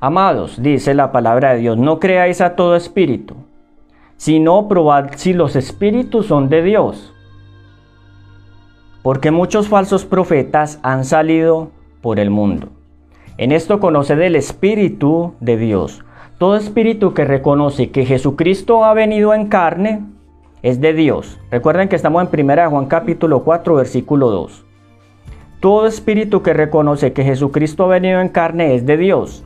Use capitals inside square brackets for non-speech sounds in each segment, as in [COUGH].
Amados, dice la palabra de Dios, no creáis a todo espíritu, sino probad si los espíritus son de Dios. Porque muchos falsos profetas han salido por el mundo. En esto conoced el Espíritu de Dios. Todo espíritu que reconoce que Jesucristo ha venido en carne es de Dios. Recuerden que estamos en 1 Juan capítulo 4 versículo 2. Todo espíritu que reconoce que Jesucristo ha venido en carne es de Dios.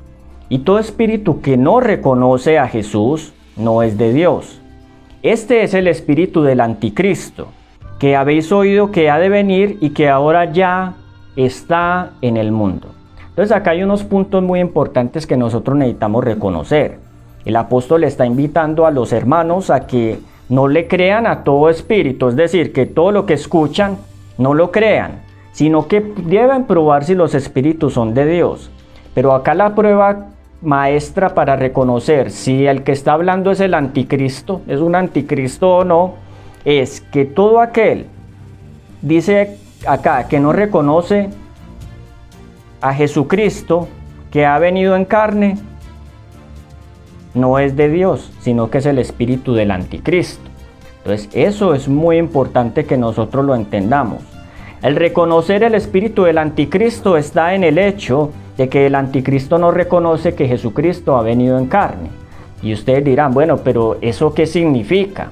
Y todo espíritu que no reconoce a Jesús no es de Dios. Este es el espíritu del anticristo, que habéis oído que ha de venir y que ahora ya está en el mundo. Entonces acá hay unos puntos muy importantes que nosotros necesitamos reconocer. El apóstol está invitando a los hermanos a que no le crean a todo espíritu, es decir, que todo lo que escuchan no lo crean, sino que deben probar si los espíritus son de Dios. Pero acá la prueba maestra para reconocer si el que está hablando es el anticristo, es un anticristo o no, es que todo aquel, dice acá, que no reconoce a Jesucristo que ha venido en carne, no es de Dios, sino que es el espíritu del anticristo. Entonces eso es muy importante que nosotros lo entendamos. El reconocer el espíritu del anticristo está en el hecho de que el anticristo no reconoce que Jesucristo ha venido en carne. Y ustedes dirán, bueno, pero ¿eso qué significa?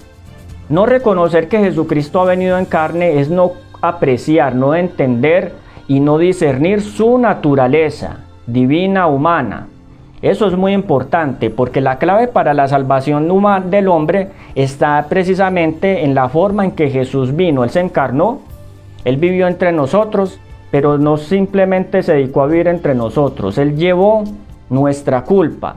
No reconocer que Jesucristo ha venido en carne es no apreciar, no entender y no discernir su naturaleza divina humana. Eso es muy importante porque la clave para la salvación humana del hombre está precisamente en la forma en que Jesús vino. Él se encarnó, Él vivió entre nosotros, pero no simplemente se dedicó a vivir entre nosotros. Él llevó nuestra culpa,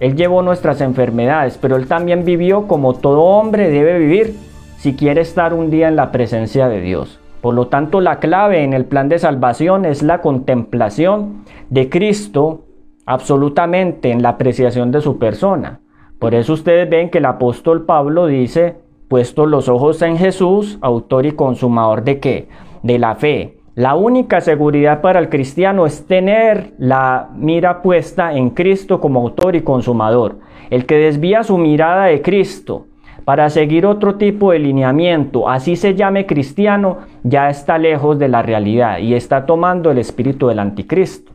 Él llevó nuestras enfermedades, pero Él también vivió como todo hombre debe vivir si quiere estar un día en la presencia de Dios. Por lo tanto, la clave en el plan de salvación es la contemplación de Cristo absolutamente en la apreciación de su persona. Por eso ustedes ven que el apóstol Pablo dice, puesto los ojos en Jesús, autor y consumador de qué? De la fe. La única seguridad para el cristiano es tener la mira puesta en Cristo como autor y consumador. El que desvía su mirada de Cristo para seguir otro tipo de lineamiento, así se llame cristiano, ya está lejos de la realidad y está tomando el espíritu del anticristo.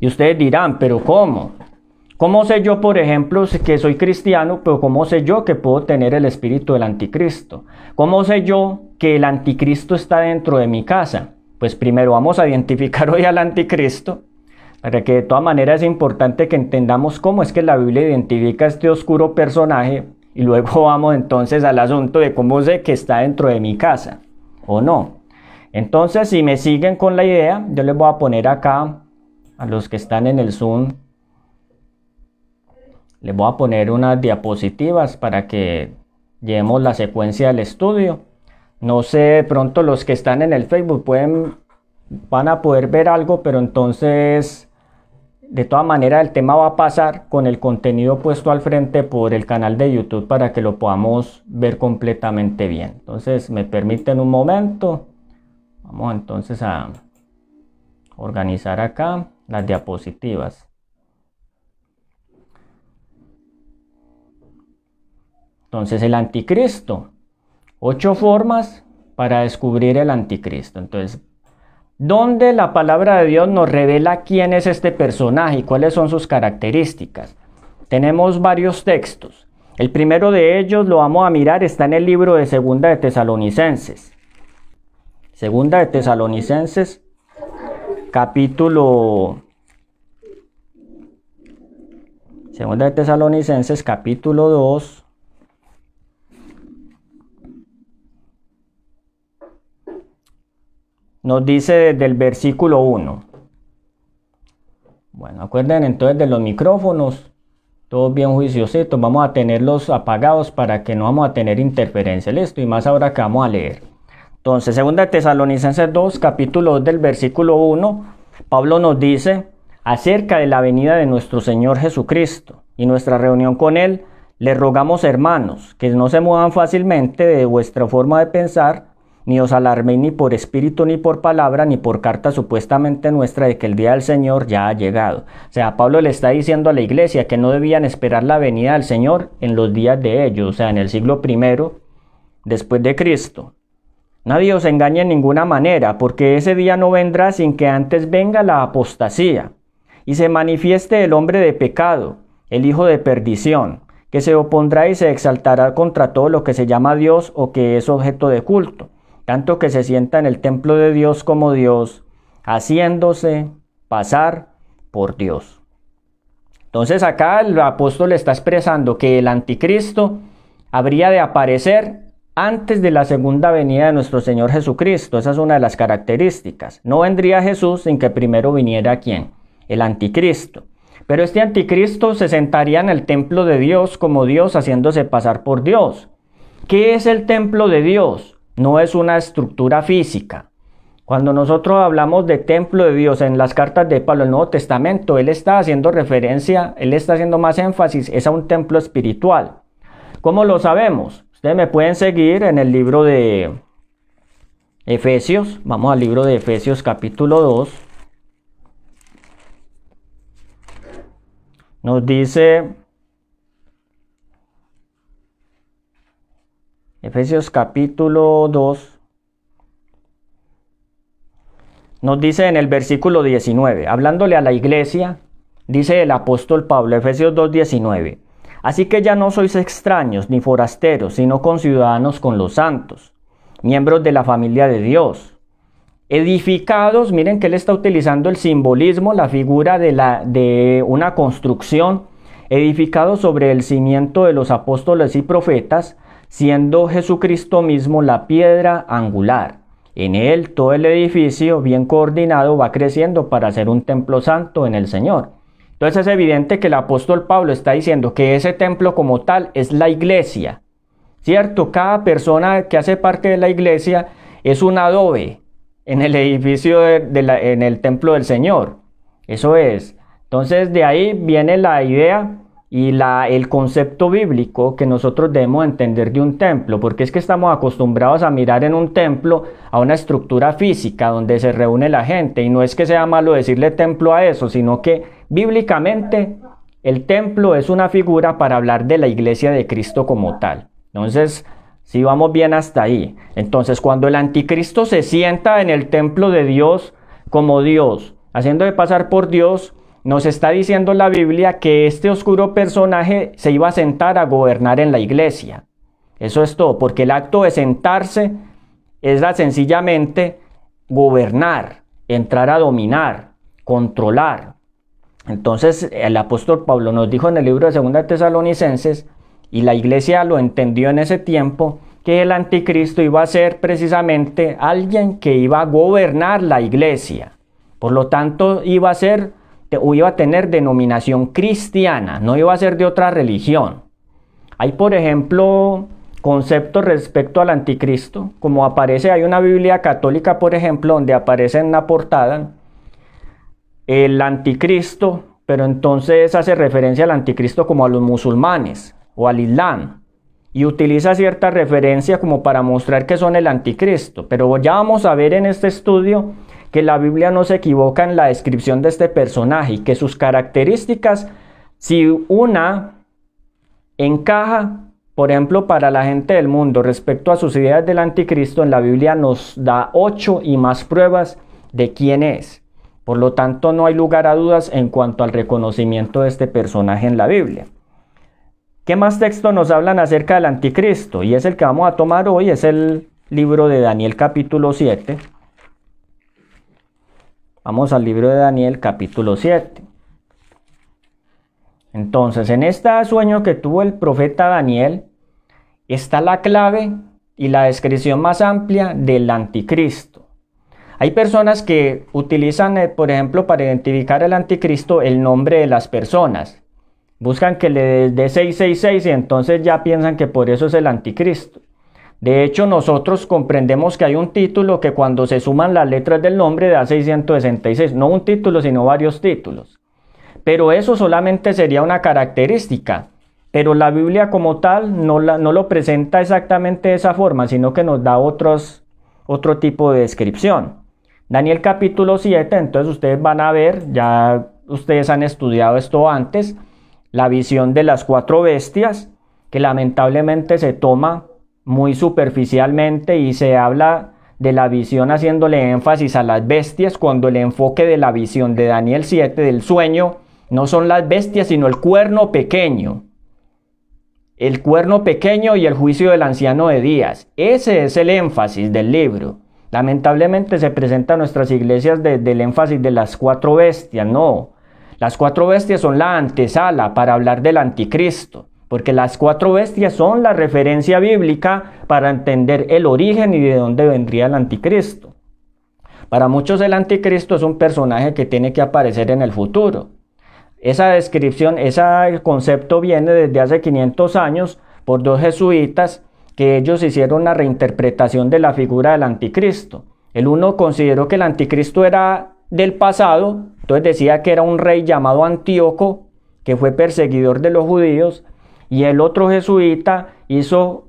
Y ustedes dirán, pero ¿cómo? ¿Cómo sé yo, por ejemplo, que soy cristiano, pero cómo sé yo que puedo tener el espíritu del anticristo? ¿Cómo sé yo que el anticristo está dentro de mi casa? Pues primero vamos a identificar [LAUGHS] hoy al anticristo, para que de todas maneras es importante que entendamos cómo es que la Biblia identifica este oscuro personaje y luego [LAUGHS] vamos entonces al asunto de cómo sé que está dentro de mi casa o no. Entonces, si me siguen con la idea, yo les voy a poner acá a los que están en el Zoom, les voy a poner unas diapositivas para que llevemos la secuencia del estudio. No sé, pronto los que están en el Facebook pueden, van a poder ver algo, pero entonces, de todas maneras, el tema va a pasar con el contenido puesto al frente por el canal de YouTube para que lo podamos ver completamente bien. Entonces, me permiten un momento. Vamos entonces a organizar acá las diapositivas. Entonces el anticristo. Ocho formas para descubrir el anticristo. Entonces, ¿dónde la palabra de Dios nos revela quién es este personaje y cuáles son sus características? Tenemos varios textos. El primero de ellos lo vamos a mirar, está en el libro de Segunda de Tesalonicenses. Segunda de Tesalonicenses capítulo Segunda de Tesalonicenses capítulo 2 nos dice desde el versículo 1. Bueno, acuerden entonces de los micrófonos, todos bien juiciositos, vamos a tenerlos apagados para que no vamos a tener interferencia. Listo, y más ahora que vamos a leer. Entonces, segunda Tesalonicenses 2, capítulo 2 del versículo 1, Pablo nos dice acerca de la venida de nuestro Señor Jesucristo y nuestra reunión con Él, le rogamos hermanos que no se muevan fácilmente de vuestra forma de pensar, ni os alarméis ni por espíritu, ni por palabra, ni por carta supuestamente nuestra de que el día del Señor ya ha llegado. O sea, Pablo le está diciendo a la iglesia que no debían esperar la venida del Señor en los días de ellos, o sea, en el siglo primero después de Cristo. Nadie os engañe en ninguna manera, porque ese día no vendrá sin que antes venga la apostasía y se manifieste el hombre de pecado, el hijo de perdición, que se opondrá y se exaltará contra todo lo que se llama Dios o que es objeto de culto, tanto que se sienta en el templo de Dios como Dios, haciéndose pasar por Dios. Entonces acá el apóstol está expresando que el anticristo habría de aparecer antes de la segunda venida de nuestro Señor Jesucristo. Esa es una de las características. No vendría Jesús sin que primero viniera quién? El anticristo. Pero este anticristo se sentaría en el templo de Dios como Dios haciéndose pasar por Dios. ¿Qué es el templo de Dios? No es una estructura física. Cuando nosotros hablamos de templo de Dios en las cartas de Pablo, el Nuevo Testamento, él está haciendo referencia, él está haciendo más énfasis, es a un templo espiritual. ¿Cómo lo sabemos? Ustedes me pueden seguir en el libro de Efesios. Vamos al libro de Efesios capítulo 2. Nos dice Efesios capítulo 2. Nos dice en el versículo 19, hablándole a la iglesia, dice el apóstol Pablo, Efesios 2, 19. Así que ya no sois extraños ni forasteros, sino conciudadanos con los santos, miembros de la familia de Dios. Edificados, miren que él está utilizando el simbolismo, la figura de, la, de una construcción, edificados sobre el cimiento de los apóstoles y profetas, siendo Jesucristo mismo la piedra angular. En él todo el edificio, bien coordinado, va creciendo para ser un templo santo en el Señor. Entonces es evidente que el apóstol Pablo está diciendo que ese templo como tal es la iglesia. ¿Cierto? Cada persona que hace parte de la iglesia es un adobe en el edificio de, la, en el templo del Señor. Eso es. Entonces de ahí viene la idea y la, el concepto bíblico que nosotros debemos entender de un templo, porque es que estamos acostumbrados a mirar en un templo a una estructura física donde se reúne la gente, y no es que sea malo decirle templo a eso, sino que bíblicamente el templo es una figura para hablar de la iglesia de Cristo como tal. Entonces, si vamos bien hasta ahí, entonces cuando el anticristo se sienta en el templo de Dios como Dios, haciendo de pasar por Dios, nos está diciendo la Biblia que este oscuro personaje se iba a sentar a gobernar en la iglesia. Eso es todo, porque el acto de sentarse es la sencillamente gobernar, entrar a dominar, controlar. Entonces el apóstol Pablo nos dijo en el libro de 2 Tesalonicenses, y la iglesia lo entendió en ese tiempo, que el anticristo iba a ser precisamente alguien que iba a gobernar la iglesia. Por lo tanto, iba a ser iba a tener denominación cristiana, no iba a ser de otra religión. Hay, por ejemplo, conceptos respecto al anticristo, como aparece, hay una Biblia católica, por ejemplo, donde aparece en la portada el anticristo, pero entonces hace referencia al anticristo como a los musulmanes o al islam y utiliza cierta referencia como para mostrar que son el anticristo. Pero ya vamos a ver en este estudio que la Biblia no se equivoca en la descripción de este personaje y que sus características, si una encaja, por ejemplo, para la gente del mundo respecto a sus ideas del anticristo, en la Biblia nos da ocho y más pruebas de quién es. Por lo tanto, no hay lugar a dudas en cuanto al reconocimiento de este personaje en la Biblia. ¿Qué más textos nos hablan acerca del anticristo? Y es el que vamos a tomar hoy, es el libro de Daniel capítulo 7. Vamos al libro de Daniel capítulo 7. Entonces, en este sueño que tuvo el profeta Daniel, está la clave y la descripción más amplia del anticristo. Hay personas que utilizan, eh, por ejemplo, para identificar al anticristo el nombre de las personas. Buscan que le dé 666 y entonces ya piensan que por eso es el anticristo. De hecho, nosotros comprendemos que hay un título que cuando se suman las letras del nombre da 666, no un título, sino varios títulos. Pero eso solamente sería una característica. Pero la Biblia como tal no, no lo presenta exactamente de esa forma, sino que nos da otro tipo de descripción. Daniel capítulo 7, entonces ustedes van a ver, ya ustedes han estudiado esto antes, la visión de las cuatro bestias, que lamentablemente se toma muy superficialmente y se habla de la visión haciéndole énfasis a las bestias cuando el enfoque de la visión de Daniel 7 del sueño no son las bestias sino el cuerno pequeño. El cuerno pequeño y el juicio del anciano de Días. Ese es el énfasis del libro. Lamentablemente se presenta a nuestras iglesias desde el énfasis de las cuatro bestias. No, las cuatro bestias son la antesala para hablar del anticristo porque las cuatro bestias son la referencia bíblica para entender el origen y de dónde vendría el anticristo. Para muchos el anticristo es un personaje que tiene que aparecer en el futuro. Esa descripción, ese concepto viene desde hace 500 años por dos jesuitas que ellos hicieron una reinterpretación de la figura del anticristo. El uno consideró que el anticristo era del pasado, entonces decía que era un rey llamado Antíoco, que fue perseguidor de los judíos, y el otro jesuita hizo,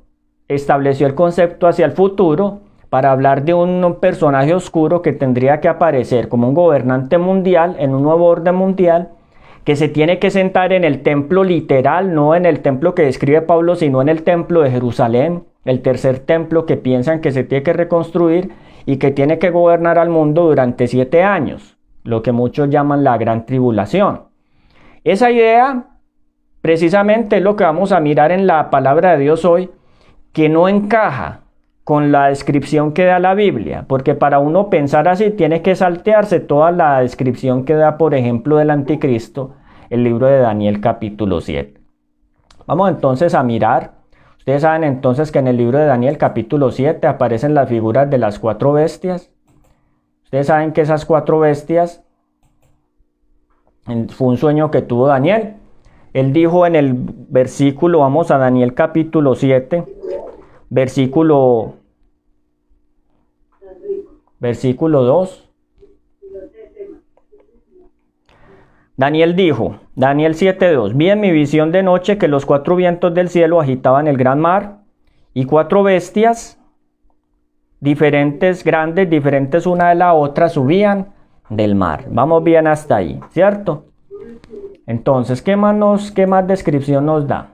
estableció el concepto hacia el futuro para hablar de un personaje oscuro que tendría que aparecer como un gobernante mundial en un nuevo orden mundial que se tiene que sentar en el templo literal, no en el templo que describe Pablo, sino en el templo de Jerusalén, el tercer templo que piensan que se tiene que reconstruir y que tiene que gobernar al mundo durante siete años, lo que muchos llaman la gran tribulación. Esa idea Precisamente es lo que vamos a mirar en la palabra de Dios hoy, que no encaja con la descripción que da la Biblia, porque para uno pensar así tiene que saltearse toda la descripción que da, por ejemplo, del anticristo, el libro de Daniel capítulo 7. Vamos entonces a mirar. Ustedes saben entonces que en el libro de Daniel capítulo 7 aparecen las figuras de las cuatro bestias. Ustedes saben que esas cuatro bestias fue un sueño que tuvo Daniel. Él dijo en el versículo, vamos a Daniel capítulo 7, versículo, versículo 2. Daniel dijo, Daniel 7.2, vi en mi visión de noche que los cuatro vientos del cielo agitaban el gran mar y cuatro bestias diferentes, grandes, diferentes una de la otra, subían del mar. Vamos bien hasta ahí, ¿cierto? Entonces, ¿qué más, ¿qué más descripción nos da?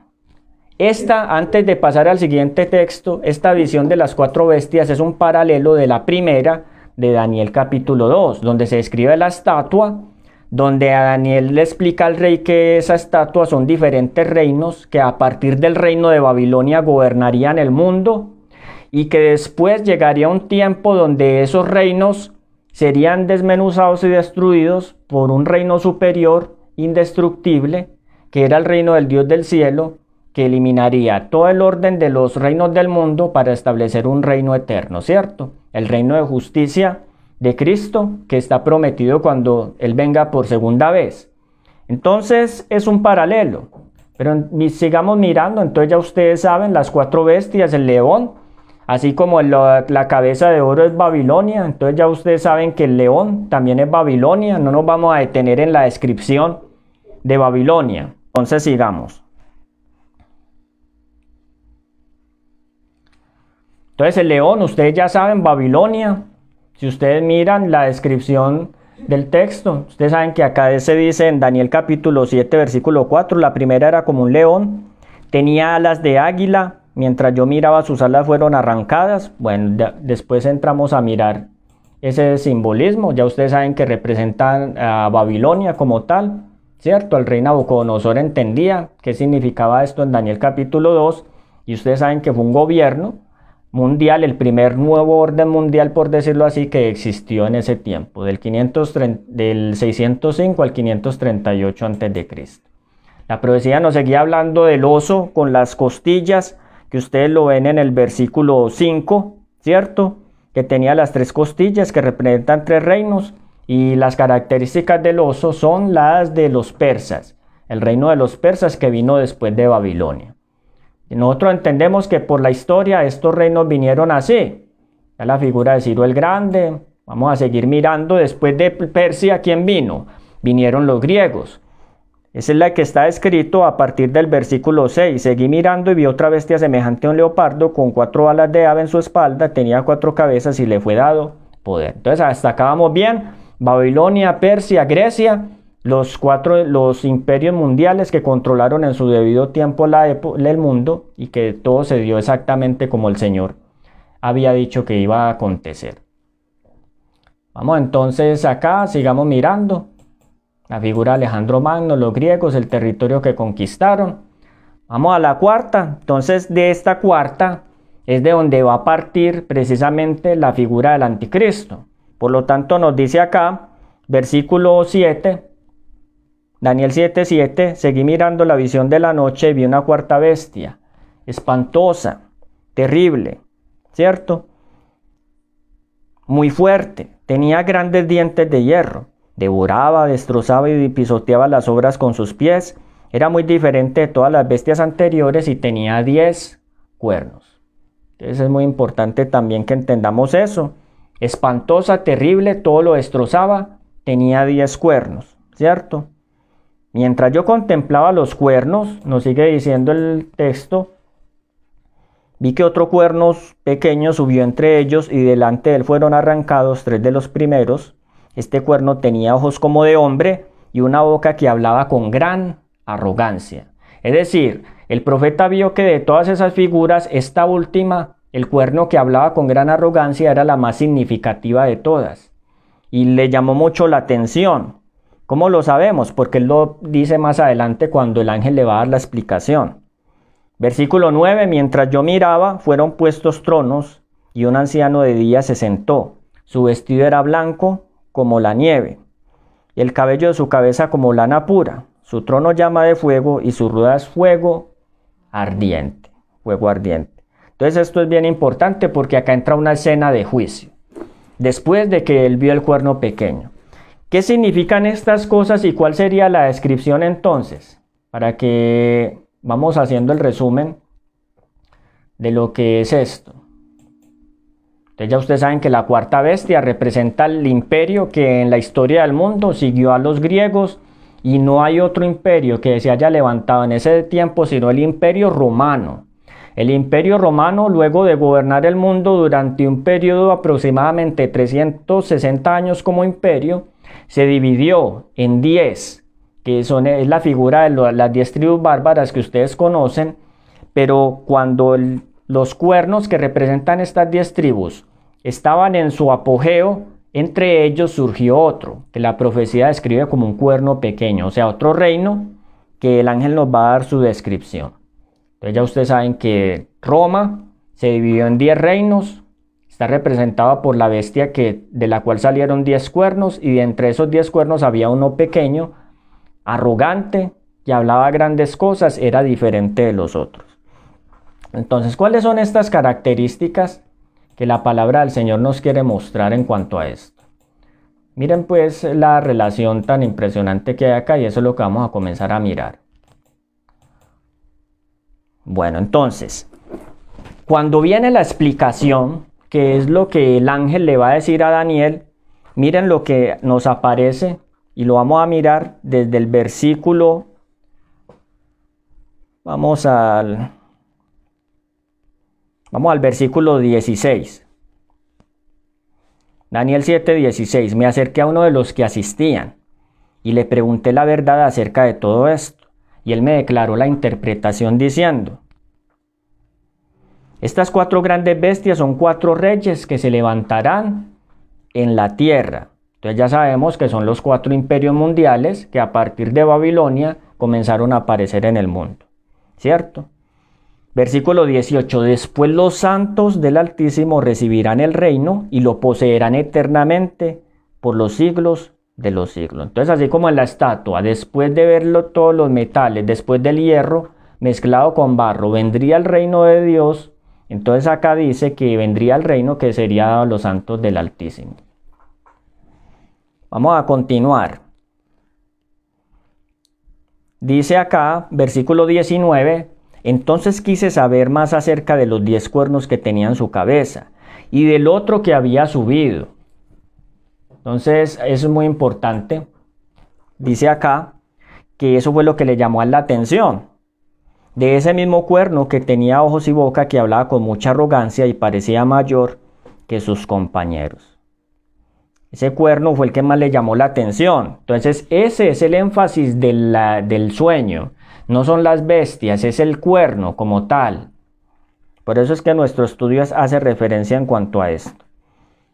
Esta, antes de pasar al siguiente texto, esta visión de las cuatro bestias es un paralelo de la primera de Daniel capítulo 2, donde se describe la estatua, donde a Daniel le explica al rey que esa estatua son diferentes reinos que a partir del reino de Babilonia gobernarían el mundo y que después llegaría un tiempo donde esos reinos serían desmenuzados y destruidos por un reino superior indestructible, que era el reino del Dios del cielo, que eliminaría todo el orden de los reinos del mundo para establecer un reino eterno, ¿cierto? El reino de justicia de Cristo que está prometido cuando Él venga por segunda vez. Entonces es un paralelo. Pero sigamos mirando, entonces ya ustedes saben, las cuatro bestias, el león, así como la, cabeza de oro es Babilonia, entonces ya ustedes saben que el león también es Babilonia, no nos vamos a detener en la descripción de Babilonia. Entonces sigamos. Entonces el león, ustedes ya saben, Babilonia. Si ustedes miran la descripción del texto, ustedes saben que acá se dice en Daniel capítulo 7, versículo 4, la primera era como un león, tenía alas de águila, mientras yo miraba sus alas fueron arrancadas. Bueno, después entramos a mirar ese simbolismo, ya ustedes saben que representan a Babilonia como tal. ¿Cierto? El rey Nabucodonosor entendía qué significaba esto en Daniel capítulo 2 y ustedes saben que fue un gobierno mundial, el primer nuevo orden mundial, por decirlo así, que existió en ese tiempo, del, 530, del 605 al 538 a.C. La profecía nos seguía hablando del oso con las costillas, que ustedes lo ven en el versículo 5, ¿cierto? Que tenía las tres costillas que representan tres reinos y las características del oso son las de los persas, el reino de los persas que vino después de Babilonia. nosotros entendemos que por la historia estos reinos vinieron así. Ya la figura de Ciro el Grande, vamos a seguir mirando después de Persia, ¿quién vino? Vinieron los griegos. Esa es la que está escrito a partir del versículo 6. Seguí mirando y vi otra bestia semejante a un leopardo con cuatro alas de ave en su espalda, tenía cuatro cabezas y le fue dado poder. Entonces hasta acá vamos bien. Babilonia, Persia, Grecia, los cuatro los imperios mundiales que controlaron en su debido tiempo la el mundo y que todo se dio exactamente como el Señor había dicho que iba a acontecer. Vamos entonces acá, sigamos mirando. La figura de Alejandro Magno, los griegos, el territorio que conquistaron. Vamos a la cuarta. Entonces de esta cuarta es de donde va a partir precisamente la figura del anticristo. Por lo tanto nos dice acá, versículo 7, Daniel 7, 7, seguí mirando la visión de la noche y vi una cuarta bestia, espantosa, terrible, ¿cierto? Muy fuerte, tenía grandes dientes de hierro Devoraba, destrozaba y pisoteaba las obras con sus pies. Era muy diferente de todas las bestias anteriores y tenía 10 cuernos. Entonces es muy importante también que entendamos eso. Espantosa, terrible, todo lo destrozaba, tenía 10 cuernos, ¿cierto? Mientras yo contemplaba los cuernos, nos sigue diciendo el texto, vi que otro cuerno pequeño subió entre ellos y delante de él fueron arrancados tres de los primeros este cuerno tenía ojos como de hombre y una boca que hablaba con gran arrogancia. Es decir, el profeta vio que de todas esas figuras, esta última, el cuerno que hablaba con gran arrogancia, era la más significativa de todas. Y le llamó mucho la atención. ¿Cómo lo sabemos? Porque él lo dice más adelante cuando el ángel le va a dar la explicación. Versículo 9, mientras yo miraba, fueron puestos tronos y un anciano de día se sentó. Su vestido era blanco como la nieve, y el cabello de su cabeza como lana pura. Su trono llama de fuego y su rueda es fuego ardiente, fuego ardiente. Entonces esto es bien importante porque acá entra una escena de juicio, después de que él vio el cuerno pequeño. ¿Qué significan estas cosas y cuál sería la descripción entonces? Para que vamos haciendo el resumen de lo que es esto. Entonces ya ustedes saben que la cuarta bestia representa el imperio que en la historia del mundo siguió a los griegos y no hay otro imperio que se haya levantado en ese tiempo sino el imperio romano. El imperio romano, luego de gobernar el mundo durante un periodo de aproximadamente 360 años como imperio, se dividió en 10, que son, es la figura de las 10 tribus bárbaras que ustedes conocen, pero cuando los cuernos que representan estas 10 tribus estaban en su apogeo, entre ellos surgió otro, que la profecía describe como un cuerno pequeño, o sea, otro reino que el ángel nos va a dar su descripción. Entonces ya ustedes saben que Roma se dividió en 10 reinos, está representada por la bestia que, de la cual salieron 10 cuernos y de entre esos 10 cuernos había uno pequeño, arrogante, que hablaba grandes cosas, era diferente de los otros. Entonces, ¿cuáles son estas características que la palabra del Señor nos quiere mostrar en cuanto a esto. Miren pues la relación tan impresionante que hay acá y eso es lo que vamos a comenzar a mirar. Bueno, entonces, cuando viene la explicación, que es lo que el ángel le va a decir a Daniel, miren lo que nos aparece y lo vamos a mirar desde el versículo, vamos al Vamos al versículo 16. Daniel 7:16. Me acerqué a uno de los que asistían y le pregunté la verdad acerca de todo esto. Y él me declaró la interpretación diciendo, estas cuatro grandes bestias son cuatro reyes que se levantarán en la tierra. Entonces ya sabemos que son los cuatro imperios mundiales que a partir de Babilonia comenzaron a aparecer en el mundo. ¿Cierto? Versículo 18. Después los santos del Altísimo recibirán el reino y lo poseerán eternamente por los siglos de los siglos. Entonces, así como en la estatua, después de verlo todos los metales, después del hierro mezclado con barro, vendría el reino de Dios. Entonces acá dice que vendría el reino que sería los santos del Altísimo. Vamos a continuar. Dice acá, versículo 19, entonces quise saber más acerca de los diez cuernos que tenía en su cabeza y del otro que había subido. Entonces, eso es muy importante. Dice acá que eso fue lo que le llamó a la atención. De ese mismo cuerno que tenía ojos y boca, que hablaba con mucha arrogancia y parecía mayor que sus compañeros. Ese cuerno fue el que más le llamó la atención. Entonces ese es el énfasis del sueño. No son las bestias, es el cuerno como tal. Por eso es que nuestro estudio hace referencia en cuanto a esto.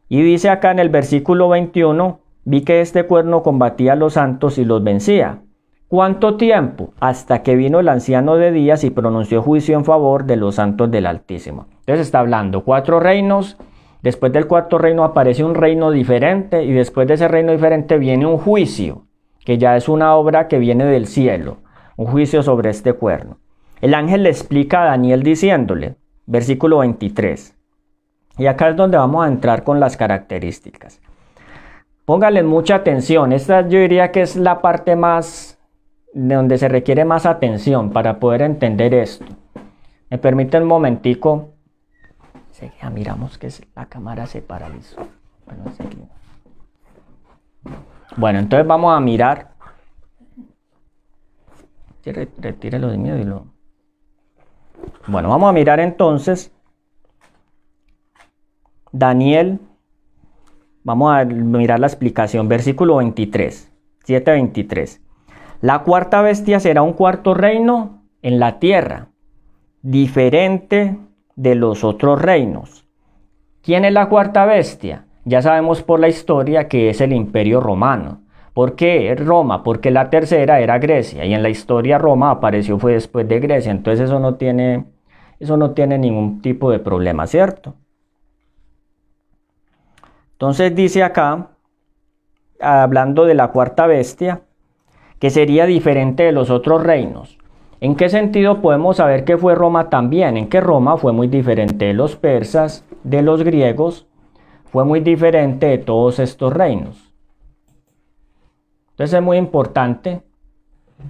Y dice acá en el versículo 21, vi que este cuerno combatía a los santos y los vencía. ¿Cuánto tiempo? Hasta que vino el anciano de días y pronunció juicio en favor de los santos del Altísimo. Entonces está hablando cuatro reinos Después del cuarto reino aparece un reino diferente y después de ese reino diferente viene un juicio, que ya es una obra que viene del cielo, un juicio sobre este cuerno. El ángel le explica a Daniel diciéndole, versículo 23, y acá es donde vamos a entrar con las características. Póngale mucha atención, esta yo diría que es la parte más, de donde se requiere más atención para poder entender esto. Me permite un momentico ya miramos que la cámara se paralizó. Bueno, entonces vamos a mirar. Retírelo de miedo y lo. Bueno, vamos a mirar entonces. Daniel. Vamos a mirar la explicación. Versículo 23. 7:23. La cuarta bestia será un cuarto reino en la tierra, diferente de los otros reinos. ¿Quién es la cuarta bestia? Ya sabemos por la historia que es el imperio romano. ¿Por qué Roma? Porque la tercera era Grecia y en la historia Roma apareció fue después de Grecia, entonces eso no tiene eso no tiene ningún tipo de problema, ¿cierto? Entonces dice acá hablando de la cuarta bestia que sería diferente de los otros reinos. ¿En qué sentido podemos saber que fue Roma también? En que Roma fue muy diferente de los persas, de los griegos, fue muy diferente de todos estos reinos. Entonces es muy importante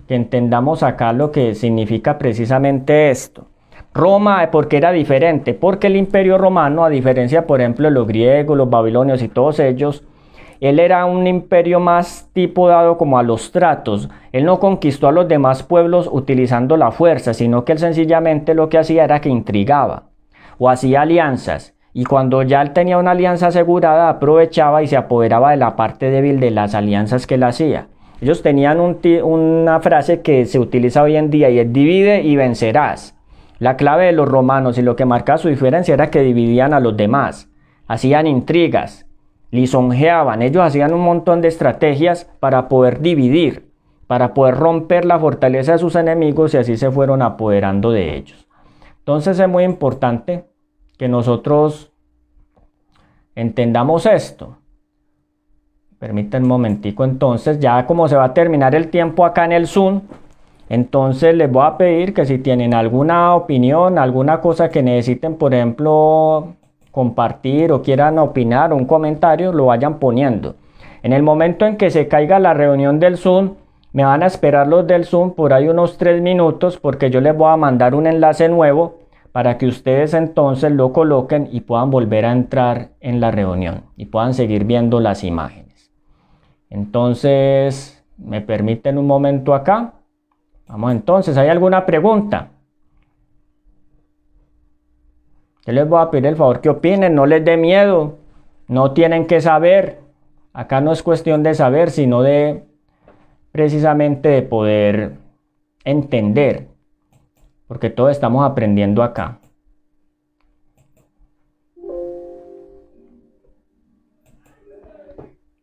que entendamos acá lo que significa precisamente esto. Roma, ¿por qué era diferente? Porque el imperio romano, a diferencia, por ejemplo, de los griegos, los babilonios y todos ellos, él era un imperio más tipo dado como a los tratos. Él no conquistó a los demás pueblos utilizando la fuerza, sino que él sencillamente lo que hacía era que intrigaba o hacía alianzas. Y cuando ya él tenía una alianza asegurada, aprovechaba y se apoderaba de la parte débil de las alianzas que él hacía. Ellos tenían una frase que se utiliza hoy en día y es divide y vencerás. La clave de los romanos y lo que marcaba su diferencia era que dividían a los demás, hacían intrigas, lisonjeaban, ellos hacían un montón de estrategias para poder dividir, para poder romper la fortaleza de sus enemigos y así se fueron apoderando de ellos. Entonces es muy importante que nosotros entendamos esto. Permítanme un momentico entonces, ya como se va a terminar el tiempo acá en el Zoom, entonces les voy a pedir que si tienen alguna opinión, alguna cosa que necesiten, por ejemplo, compartir o quieran opinar un comentario, lo vayan poniendo. En el momento en que se caiga la reunión del Zoom, me van a esperar los del Zoom por ahí unos tres minutos porque yo les voy a mandar un enlace nuevo para que ustedes entonces lo coloquen y puedan volver a entrar en la reunión y puedan seguir viendo las imágenes. Entonces, ¿me permiten un momento acá? Vamos entonces, ¿hay alguna pregunta? Yo les voy a pedir el favor que opinen, no les dé miedo, no tienen que saber. Acá no es cuestión de saber, sino de precisamente de poder entender, porque todos estamos aprendiendo acá.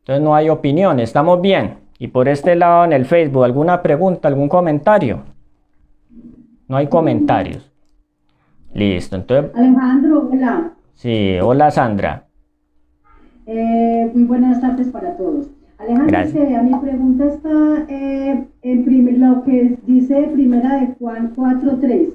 Entonces no hay opinión, estamos bien. Y por este lado en el Facebook, ¿alguna pregunta, algún comentario? No hay comentarios. Listo, entonces... Alejandro, hola. Sí, hola Sandra. Eh, muy buenas tardes para todos. Alejandro, a mi pregunta está eh, en primer, lo que dice primera de Juan 4.3.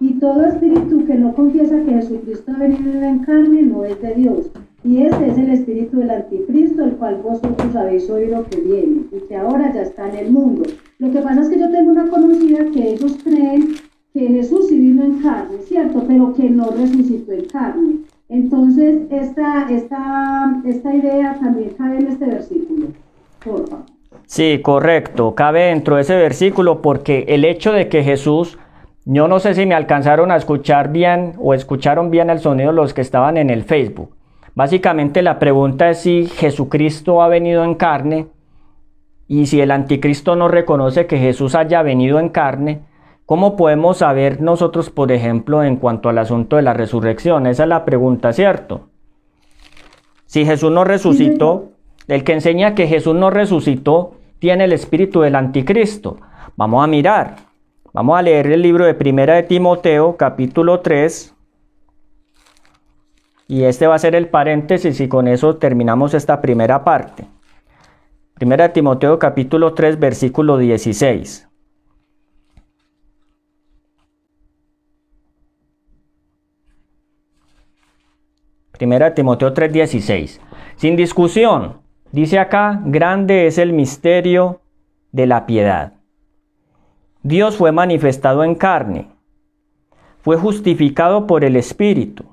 Y todo espíritu que no confiesa que Jesucristo ha venido en carne no es de Dios. Y ese es el espíritu del anticristo, el cual vosotros habéis oído que viene y que ahora ya está en el mundo. Lo que pasa es que yo tengo una conocida que ellos creen que Jesús sí vino en carne, ¿cierto? Pero que no resucitó en carne. Entonces, esta, esta, esta idea también cabe en este versículo. Por favor. Sí, correcto. Cabe dentro de ese versículo porque el hecho de que Jesús, yo no sé si me alcanzaron a escuchar bien o escucharon bien el sonido los que estaban en el Facebook. Básicamente la pregunta es si Jesucristo ha venido en carne y si el anticristo no reconoce que Jesús haya venido en carne, ¿cómo podemos saber nosotros, por ejemplo, en cuanto al asunto de la resurrección? Esa es la pregunta, ¿cierto? Si Jesús no resucitó, el que enseña que Jesús no resucitó, tiene el espíritu del anticristo. Vamos a mirar. Vamos a leer el libro de Primera de Timoteo, capítulo 3. Y este va a ser el paréntesis y con eso terminamos esta primera parte. Primera de Timoteo, capítulo 3, versículo 16. Primera Timoteo 16. Sin discusión, Dice acá, grande es el misterio de la piedad. Dios fue manifestado en carne, fue justificado por el Espíritu,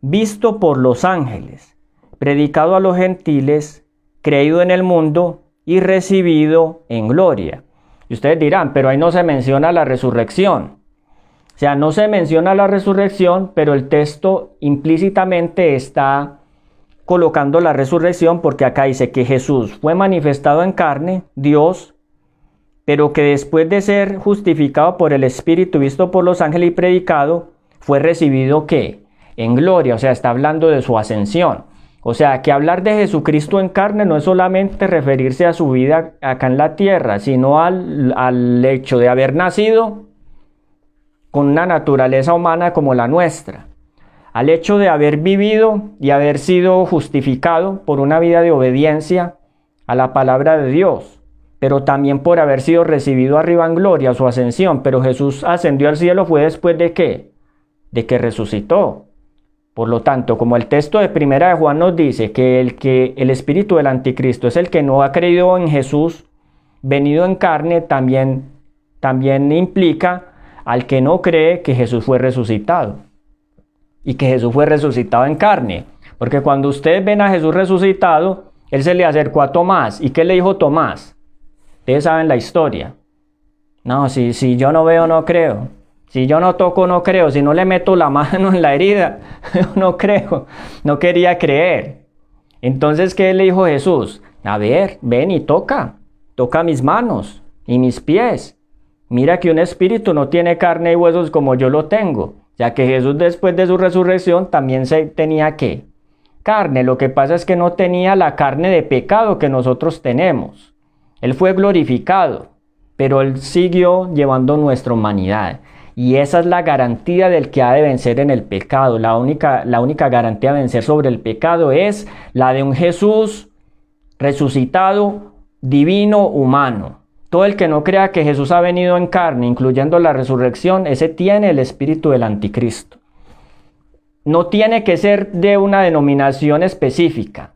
visto por los ángeles, predicado a los gentiles, creído en el mundo y recibido en gloria. Y ustedes dirán, pero ahí no se menciona la resurrección. O sea, no se menciona la resurrección, pero el texto implícitamente está colocando la resurrección porque acá dice que Jesús fue manifestado en carne, Dios, pero que después de ser justificado por el Espíritu, visto por los ángeles y predicado, fue recibido ¿qué? En gloria, o sea, está hablando de su ascensión. O sea, que hablar de Jesucristo en carne no es solamente referirse a su vida acá en la tierra, sino al, al hecho de haber nacido con una naturaleza humana como la nuestra al hecho de haber vivido y haber sido justificado por una vida de obediencia a la palabra de Dios, pero también por haber sido recibido arriba en gloria, su ascensión. Pero Jesús ascendió al cielo fue después de qué? De que resucitó. Por lo tanto, como el texto de Primera de Juan nos dice que el que el espíritu del anticristo es el que no ha creído en Jesús venido en carne, también también implica al que no cree que Jesús fue resucitado y que Jesús fue resucitado en carne. Porque cuando ustedes ven a Jesús resucitado, Él se le acercó a Tomás. ¿Y qué le dijo Tomás? Ustedes saben la historia. No, si, si yo no veo, no creo. Si yo no toco, no creo. Si no le meto la [LAUGHS] mano en la herida, [LAUGHS] no creo. No quería creer. Entonces, ¿qué le dijo Jesús? A ver, ven y toca. Toca mis manos y mis pies. Mira que un espíritu no tiene carne y huesos como yo lo tengo ya que Jesús después de su resurrección también se tenía que carne, lo que pasa es que no tenía la carne de pecado que nosotros tenemos. Él fue glorificado, pero él siguió llevando nuestra humanidad. Y esa es la garantía del que ha de vencer en el pecado. La única, la única garantía de vencer sobre el pecado es la de un Jesús resucitado, divino, humano. Todo el que no crea que Jesús ha venido en carne, incluyendo la resurrección, ese tiene el espíritu del anticristo. No tiene que ser de una denominación específica.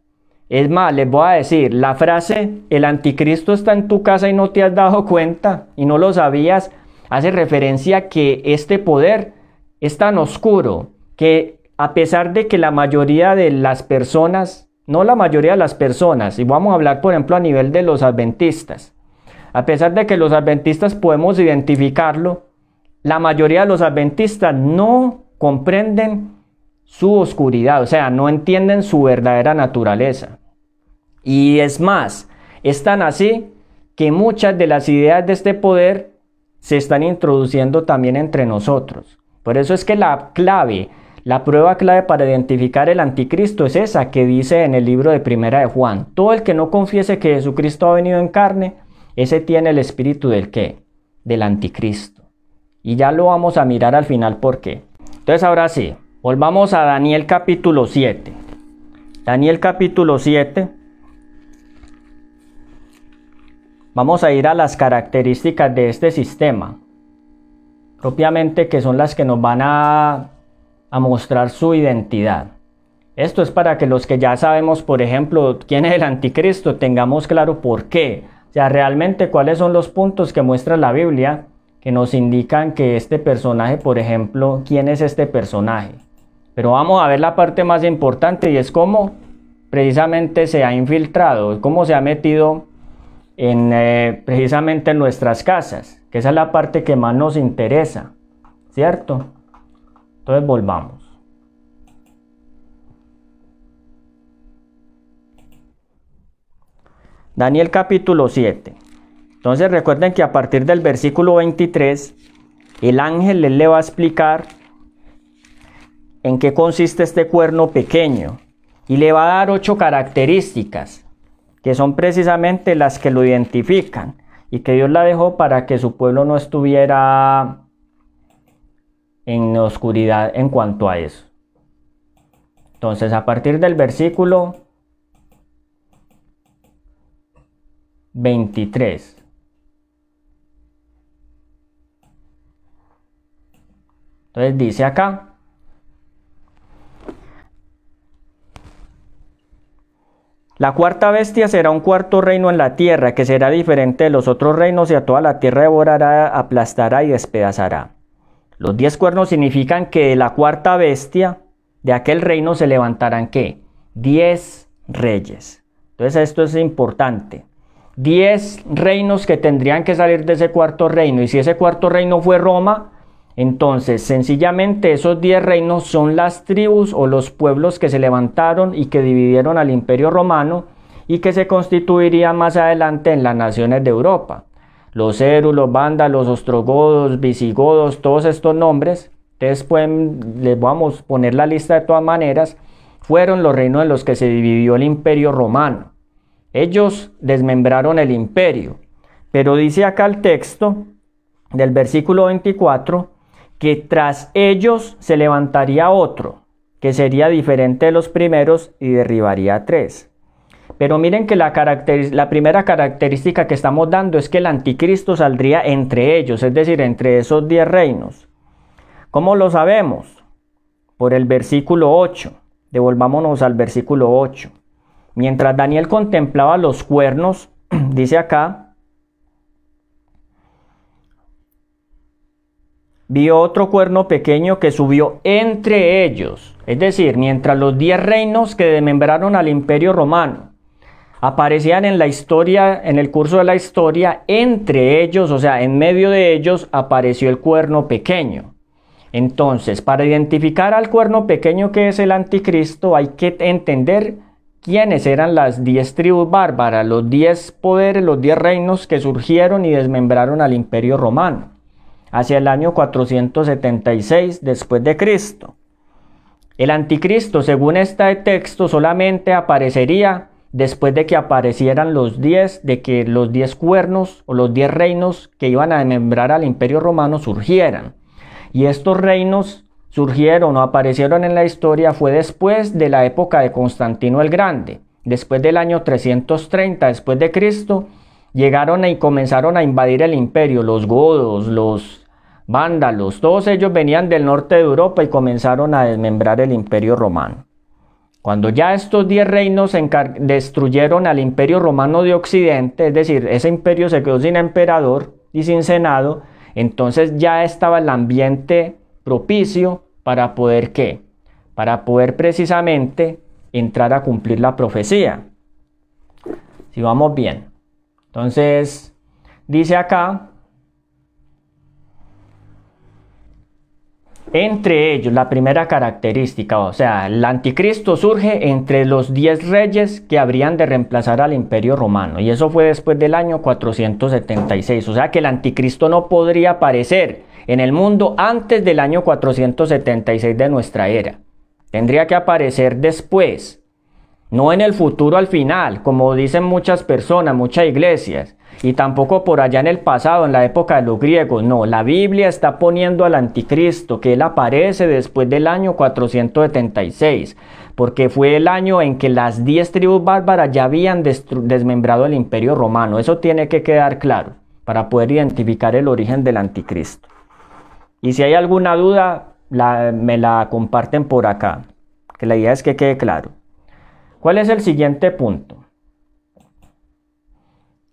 Es más, les voy a decir, la frase el anticristo está en tu casa y no te has dado cuenta y no lo sabías, hace referencia a que este poder es tan oscuro que a pesar de que la mayoría de las personas, no la mayoría de las personas, y vamos a hablar por ejemplo a nivel de los adventistas, a pesar de que los adventistas podemos identificarlo, la mayoría de los adventistas no comprenden su oscuridad, o sea, no entienden su verdadera naturaleza. Y es más, es tan así que muchas de las ideas de este poder se están introduciendo también entre nosotros. Por eso es que la clave, la prueba clave para identificar el anticristo es esa que dice en el libro de Primera de Juan. Todo el que no confiese que Jesucristo ha venido en carne, ese tiene el espíritu del qué? Del anticristo. Y ya lo vamos a mirar al final por qué. Entonces ahora sí, volvamos a Daniel capítulo 7. Daniel capítulo 7. Vamos a ir a las características de este sistema. Propiamente que son las que nos van a, a mostrar su identidad. Esto es para que los que ya sabemos, por ejemplo, quién es el anticristo, tengamos claro por qué o sea, realmente cuáles son los puntos que muestra la Biblia que nos indican que este personaje, por ejemplo, quién es este personaje. Pero vamos a ver la parte más importante y es cómo precisamente se ha infiltrado, cómo se ha metido en, eh, precisamente en nuestras casas, que esa es la parte que más nos interesa, ¿cierto? Entonces volvamos. Daniel capítulo 7. Entonces recuerden que a partir del versículo 23, el ángel le va a explicar en qué consiste este cuerno pequeño y le va a dar ocho características que son precisamente las que lo identifican y que Dios la dejó para que su pueblo no estuviera en oscuridad en cuanto a eso. Entonces, a partir del versículo 23. Entonces dice acá, La cuarta bestia será un cuarto reino en la tierra, que será diferente de los otros reinos y a toda la tierra devorará, aplastará y despedazará. Los diez cuernos significan que de la cuarta bestia de aquel reino se levantarán qué? Diez reyes. Entonces esto es importante. Diez reinos que tendrían que salir de ese cuarto reino. Y si ese cuarto reino fue Roma, entonces, sencillamente esos diez reinos son las tribus o los pueblos que se levantaron y que dividieron al imperio romano y que se constituirían más adelante en las naciones de Europa. Los érulos, vándalos, ostrogodos, visigodos, todos estos nombres, ustedes pueden, les vamos a poner la lista de todas maneras, fueron los reinos en los que se dividió el imperio romano. Ellos desmembraron el imperio, pero dice acá el texto del versículo 24, que tras ellos se levantaría otro, que sería diferente de los primeros y derribaría tres. Pero miren que la, la, primera característica que estamos dando es que el anticristo saldría entre ellos, es decir, entre esos diez reinos. ¿Cómo lo sabemos? Por el versículo 8. Devolvámonos al versículo 8. Mientras Daniel contemplaba los cuernos, [CLEARS THROAT] dice acá, vio otro cuerno pequeño que subió entre ellos, es decir, mientras los diez reinos que desmembraron al imperio romano aparecían en la historia, en el curso de la historia, entre ellos, o sea, en medio de ellos apareció el cuerno pequeño. Entonces, para identificar al cuerno pequeño que es el anticristo, hay que entender quiénes eran las diez tribus bárbaras, los diez poderes, los diez reinos que surgieron y desmembraron al imperio romano hacia el año 476 después de Cristo. El anticristo, según este texto, solamente aparecería después de que aparecieran los diez, de que los diez cuernos o los diez reinos que iban a desmembrar al imperio romano surgieran. Y estos reinos surgieron o aparecieron en la historia fue después de la época de Constantino el Grande, después del año 330 después de Cristo, llegaron y comenzaron a invadir el imperio, los godos, los vándalos, todos ellos venían del norte de Europa y comenzaron a desmembrar el imperio romano. Cuando ya estos diez reinos destruyeron al imperio romano de Occidente, es decir, ese imperio se quedó sin emperador y sin senado, entonces ya estaba el ambiente propicio para poder qué? Para poder precisamente entrar a cumplir la profecía. Si vamos bien. Entonces, dice acá, Entre ellos, la primera característica, o sea, el anticristo surge entre los diez reyes que habrían de reemplazar al imperio romano, y eso fue después del año 476, o sea que el anticristo no podría aparecer en el mundo antes del año 476 de nuestra era, tendría que aparecer después, no en el futuro al final, como dicen muchas personas, muchas iglesias, y tampoco por allá en el pasado, en la época de los griegos. No, la Biblia está poniendo al anticristo, que él aparece después del año 476, porque fue el año en que las diez tribus bárbaras ya habían desmembrado el imperio romano. Eso tiene que quedar claro para poder identificar el origen del anticristo. Y si hay alguna duda, me la comparten por acá, que la idea es que quede claro. ¿Cuál es el siguiente punto?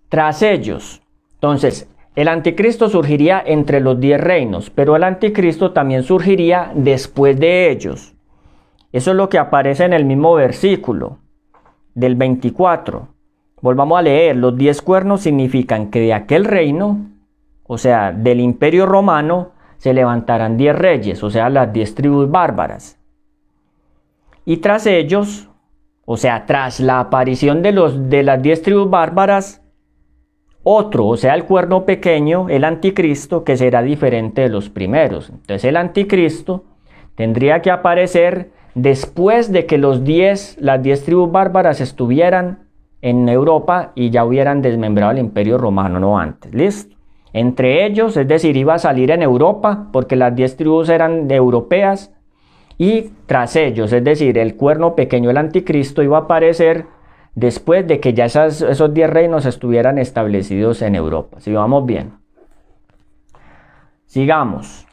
Tras ellos, entonces, el anticristo surgiría entre los diez reinos, pero el anticristo también surgiría después de ellos. Eso es lo que aparece en el mismo versículo del 24. volvamos a leer, los diez cuernos significan que de aquel reino, o sea, del imperio romano, se levantarán diez reyes, o sea, las diez tribus bárbaras. Y tras ellos, o sea, tras la aparición de, los, de las diez tribus bárbaras, otro, o sea, el cuerno pequeño, el anticristo, que será diferente de los primeros. Entonces el anticristo tendría que aparecer después de que los diez, las diez tribus bárbaras estuvieran en Europa y ya hubieran desmembrado el imperio romano, no antes. ¿Listo? Entre ellos, es decir, iba a salir en Europa porque las diez tribus eran europeas y tras ellos, es decir, el cuerno pequeño, el anticristo, iba a aparecer después de que ya esos diez reinos estuvieran establecidos en Europa. Si vamos bien. Sigamos.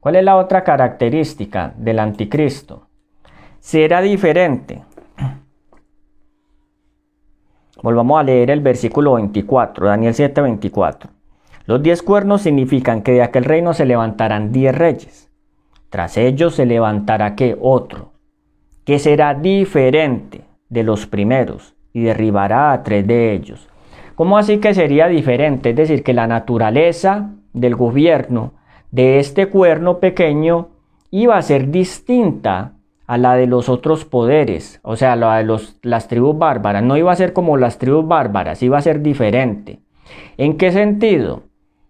¿Cuál es la otra característica del anticristo? Será diferente. Volvamos a leer el versículo 24, Daniel 7, 24. Los diez cuernos significan que de aquel reino se levantarán diez reyes. Tras ellos se levantará que otro, que será diferente de los primeros y derribará a tres de ellos. ¿Cómo así que sería diferente? Es decir, que la naturaleza del gobierno de este cuerno pequeño iba a ser distinta a la de los otros poderes, o sea, la de las tribus bárbaras. No iba a ser como las tribus bárbaras, iba a ser diferente. ¿En qué sentido?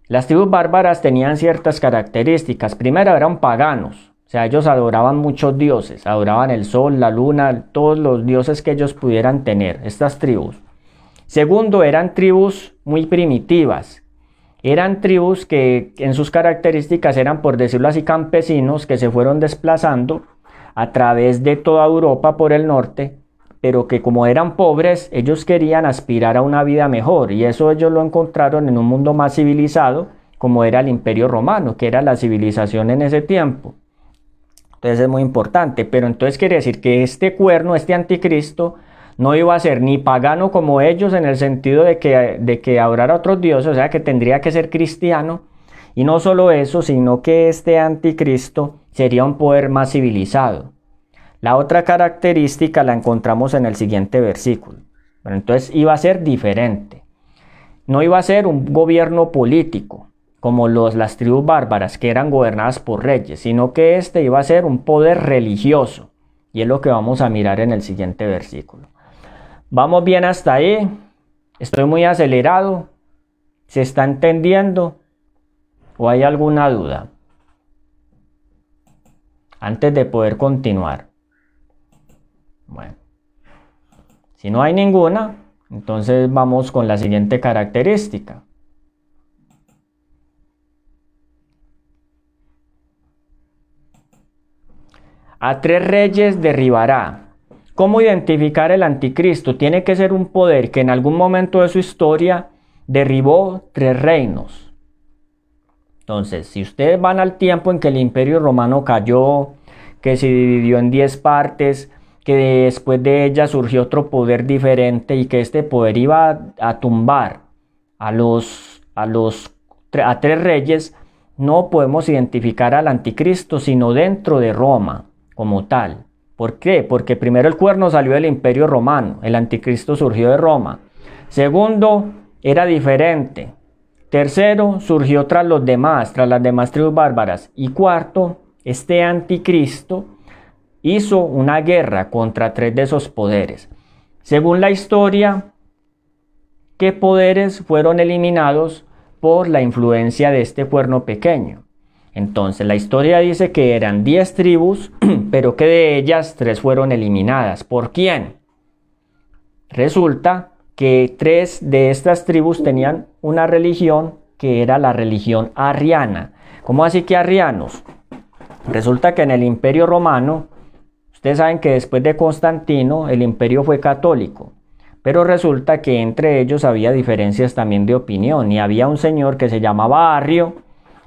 Las tribus bárbaras tenían ciertas características. Primero eran paganos, o sea, ellos adoraban muchos dioses, adoraban el sol, la luna, todos los dioses que ellos pudieran tener, estas tribus. Segundo, eran tribus muy primitivas. Eran tribus que en sus características eran, por decirlo así, campesinos que se fueron desplazando a través de toda Europa por el norte, pero que como eran pobres, ellos querían aspirar a una vida mejor y eso ellos lo encontraron en un mundo más civilizado como era el imperio romano, que era la civilización en ese tiempo. Entonces es muy importante, pero entonces quiere decir que este cuerno, este anticristo, no iba a ser ni pagano como ellos en el sentido de que, de que adorara a otros dioses, o sea que tendría que ser cristiano. Y no solo eso, sino que este anticristo sería un poder más civilizado. La otra característica la encontramos en el siguiente versículo. entonces iba a ser diferente. No iba a ser un gobierno político, como las tribus bárbaras que eran gobernadas por reyes, sino que este iba a ser un poder religioso. Y es lo que vamos a mirar en el siguiente versículo. Vamos bien hasta ahí. Estoy muy acelerado. ¿Se está entendiendo? ¿O hay alguna duda? Antes de poder continuar. Bueno. Si no hay ninguna, entonces vamos con la siguiente característica. A tres reyes derribará. ¿Cómo identificar el anticristo? Tiene que ser un poder que en algún momento de su historia derribó tres reinos. Entonces, si ustedes van al tiempo en que el imperio romano cayó, que se dividió en diez partes, que después de ella surgió otro poder diferente y que este poder iba a, tumbar a los, a los a tres reyes, no podemos identificar al anticristo sino dentro de Roma como tal. ¿Por qué? Porque primero el cuerno salió del imperio romano, el anticristo surgió de Roma. Segundo, era diferente. Tercero, surgió tras los demás, tras las demás tribus bárbaras. Y cuarto, este anticristo hizo una guerra contra tres de esos poderes. Según la historia, ¿qué poderes fueron eliminados por la influencia de este cuerno pequeño? Entonces la historia dice que eran 10 tribus, [CLEARS THROAT] pero que de ellas 3 fueron eliminadas. ¿Por quién? Resulta que tres de estas tribus tenían una religión que era la religión arriana. ¿Cómo así que arrianos? Resulta que en el imperio romano, ustedes saben que después de Constantino el imperio fue católico, pero resulta que entre ellos había diferencias también de opinión y había un señor que se llamaba Arrio,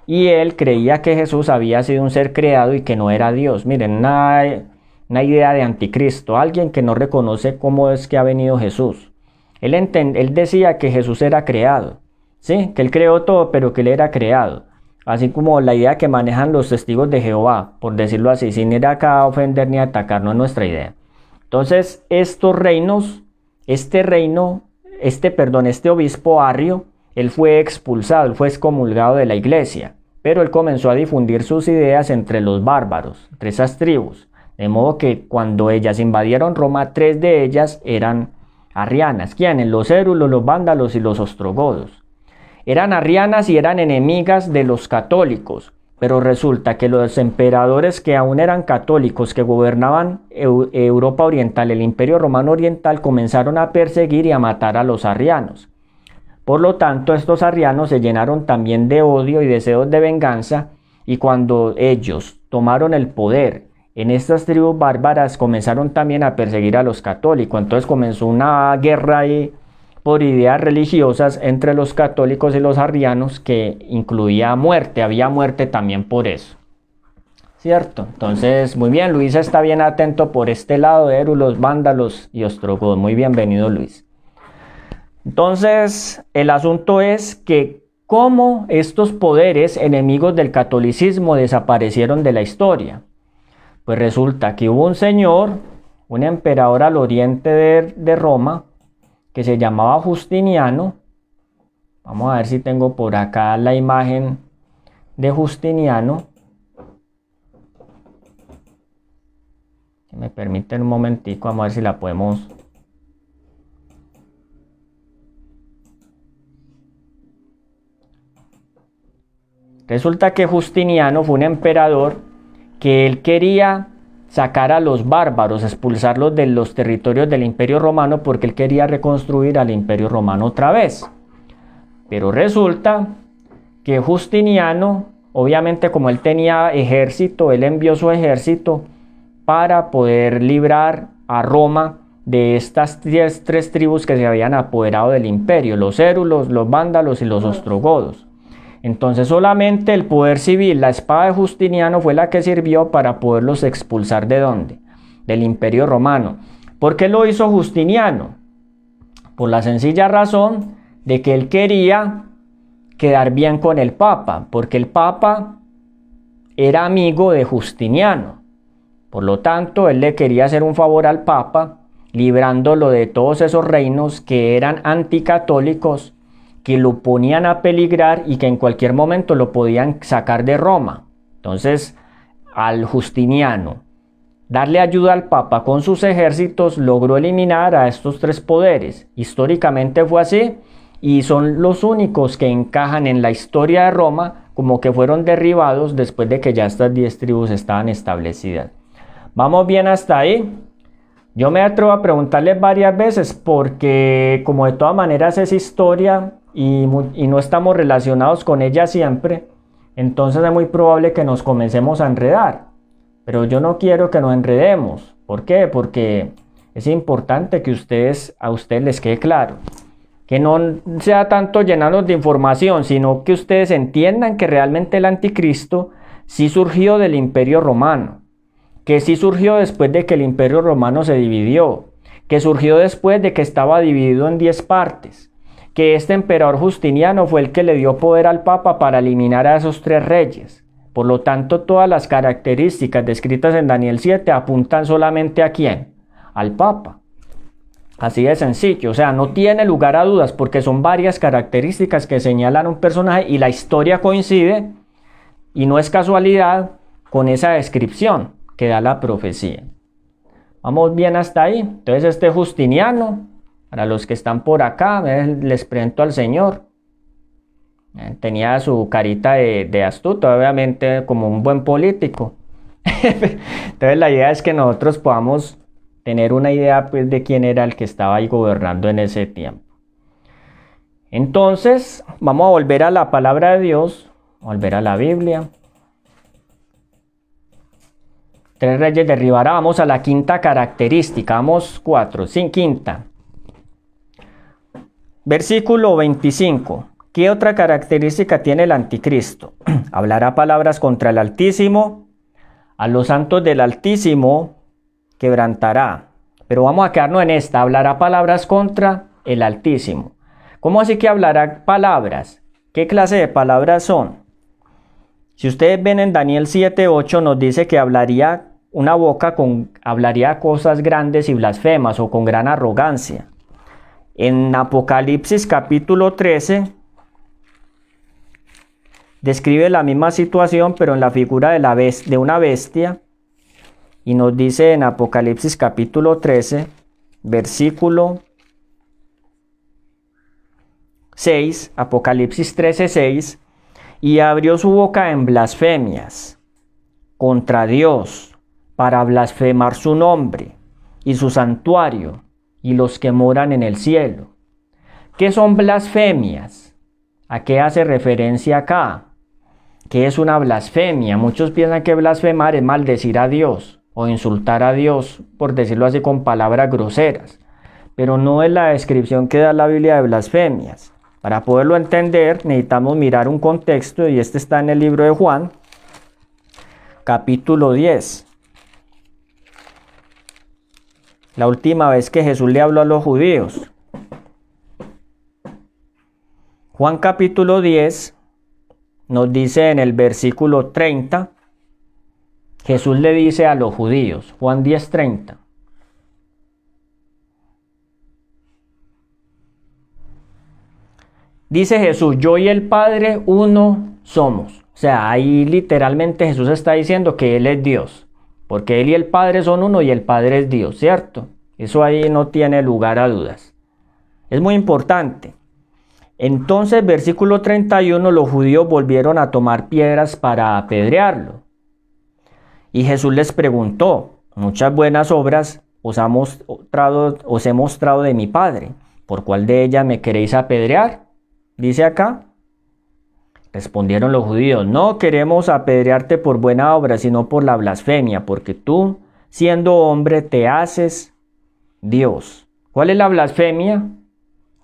y él creía que Jesús había sido un ser creado y que no era Dios. Miren, una, una idea de anticristo, alguien que no reconoce cómo es que ha venido Jesús. Él, él decía que Jesús era creado, ¿sí? que él creó todo, pero que él era creado. Así como la idea que manejan los testigos de Jehová, por decirlo así, sin ir acá a ofender ni a atacar, no es nuestra idea. Entonces, estos reinos, este reino, este, perdón, este obispo Arrio, él fue expulsado, él fue excomulgado de la iglesia, pero él comenzó a difundir sus ideas entre los bárbaros, entre esas tribus. De modo que cuando ellas invadieron Roma, tres de ellas eran arrianas. ¿Quiénes? Los érulos, los vándalos y los ostrogodos. Eran arrianas y eran enemigas de los católicos. Pero resulta que los emperadores que aún eran católicos, que gobernaban Europa Oriental, el Imperio Romano Oriental, comenzaron a perseguir y a matar a los arrianos. Por lo tanto, estos arrianos se llenaron también de odio y deseos de venganza, y cuando ellos tomaron el poder en estas tribus bárbaras, comenzaron también a perseguir a los católicos. Entonces comenzó una guerra ahí por ideas religiosas entre los católicos y los arrianos que incluía muerte, había muerte también por eso. ¿Cierto? Entonces, muy bien, Luis está bien atento por este lado de Érulos, Vándalos y Ostrogodos. Muy bienvenido, Luis. Entonces, el asunto es que cómo estos poderes enemigos del catolicismo desaparecieron de la historia. Pues resulta que hubo un señor, un emperador al oriente de, de Roma, que se llamaba Justiniano. Vamos a ver si tengo por acá la imagen de Justiniano. Si me permiten un momentico, vamos a ver si la podemos... Resulta que Justiniano fue un emperador que él quería sacar a los bárbaros, expulsarlos de los territorios del imperio romano porque él quería reconstruir al imperio romano otra vez. Pero resulta que Justiniano, obviamente como él tenía ejército, él envió su ejército para poder librar a Roma de estas tres tribus que se habían apoderado del imperio, los érulos, los vándalos y los ostrogodos. Entonces solamente el poder civil, la espada de Justiniano fue la que sirvió para poderlos expulsar de dónde? Del imperio romano. ¿Por qué lo hizo Justiniano? Por la sencilla razón de que él quería quedar bien con el Papa, porque el Papa era amigo de Justiniano. Por lo tanto, él le quería hacer un favor al Papa, librándolo de todos esos reinos que eran anticatólicos que lo ponían a peligrar y que en cualquier momento lo podían sacar de Roma. Entonces, al Justiniano darle ayuda al Papa con sus ejércitos, logró eliminar a estos tres poderes. Históricamente fue así y son los únicos que encajan en la historia de Roma como que fueron derribados después de que ya estas diez tribus estaban establecidas. ¿Vamos bien hasta ahí? Yo me atrevo a preguntarles varias veces porque como de todas maneras es historia, y, no estamos relacionados con ella siempre, entonces es muy probable que nos comencemos a enredar. Pero yo no quiero que nos enredemos. ¿Por qué? Porque es importante que ustedes, a ustedes les quede claro. Que no sea tanto llenarnos de información, sino que ustedes entiendan que realmente el anticristo sí surgió del imperio romano. Que sí surgió después de que el imperio romano se dividió. Que surgió después de que estaba dividido en 10 partes que este emperador Justiniano fue el que le dio poder al Papa para eliminar a esos tres reyes. Por lo tanto, todas las características descritas en Daniel 7 apuntan solamente a quién? Al Papa. Así de sencillo, o sea, no tiene lugar a dudas porque son varias características que señalan un personaje y la historia coincide y no es casualidad con esa descripción que da la profecía. Vamos bien hasta ahí. Entonces este Justiniano para los que están por acá, les presento al Señor. Eh, tenía su carita de, astuto, obviamente como un buen político. [LAUGHS] Entonces la idea es que nosotros podamos tener una idea pues, de quién era el que estaba ahí gobernando en ese tiempo. Entonces, vamos a volver a la palabra de Dios, volver a la Biblia. Tres reyes derribará, vamos a la quinta característica, vamos cuatro, sin quinta. Versículo 25. ¿Qué otra característica tiene el anticristo? [CLEARS THROAT] Hablará palabras contra el Altísimo, a los santos del Altísimo quebrantará. Pero vamos a quedarnos en esta, hablará palabras contra el Altísimo. ¿Cómo así que hablará palabras? ¿Qué clase de palabras son? Si ustedes ven en Daniel 7:8 nos dice que hablaría una boca con hablaría cosas grandes y blasfemas o con gran arrogancia. En Apocalipsis capítulo 13 describe la misma situación pero en la figura de, la de una bestia y nos dice en Apocalipsis capítulo 13 versículo 6, Apocalipsis 13, 6, y abrió su boca en blasfemias contra Dios para blasfemar su nombre y su santuario y los que moran en el cielo. ¿Qué son blasfemias? ¿A qué hace referencia acá? ¿Qué es una blasfemia? Muchos piensan que blasfemar es maldecir a Dios o insultar a Dios, por decirlo así, con palabras groseras. Pero no es la descripción que da la Biblia de blasfemias. Para poderlo entender necesitamos mirar un contexto y este está en el libro de Juan, capítulo 10. La última vez que Jesús le habló a los judíos. Juan capítulo 10 nos dice en el versículo 30, Jesús le dice a los judíos, Juan 10:30, Dice Jesús, yo y el Padre uno somos. O sea, ahí literalmente Jesús está diciendo que Él es Dios, porque Él y el Padre son uno y el Padre es Dios, ¿cierto? Eso ahí no tiene lugar a dudas. Es muy importante. Entonces, versículo 31, los judíos volvieron a tomar piedras para apedrearlo. Y Jesús les preguntó, muchas buenas obras os, mostrado, os he mostrado de mi Padre, ¿por cuál de ellas me queréis apedrear? Dice acá. Respondieron los judíos, no queremos apedrearte por buena obra, sino por la blasfemia, porque tú, siendo hombre, te haces Dios. ¿Cuál es la blasfemia?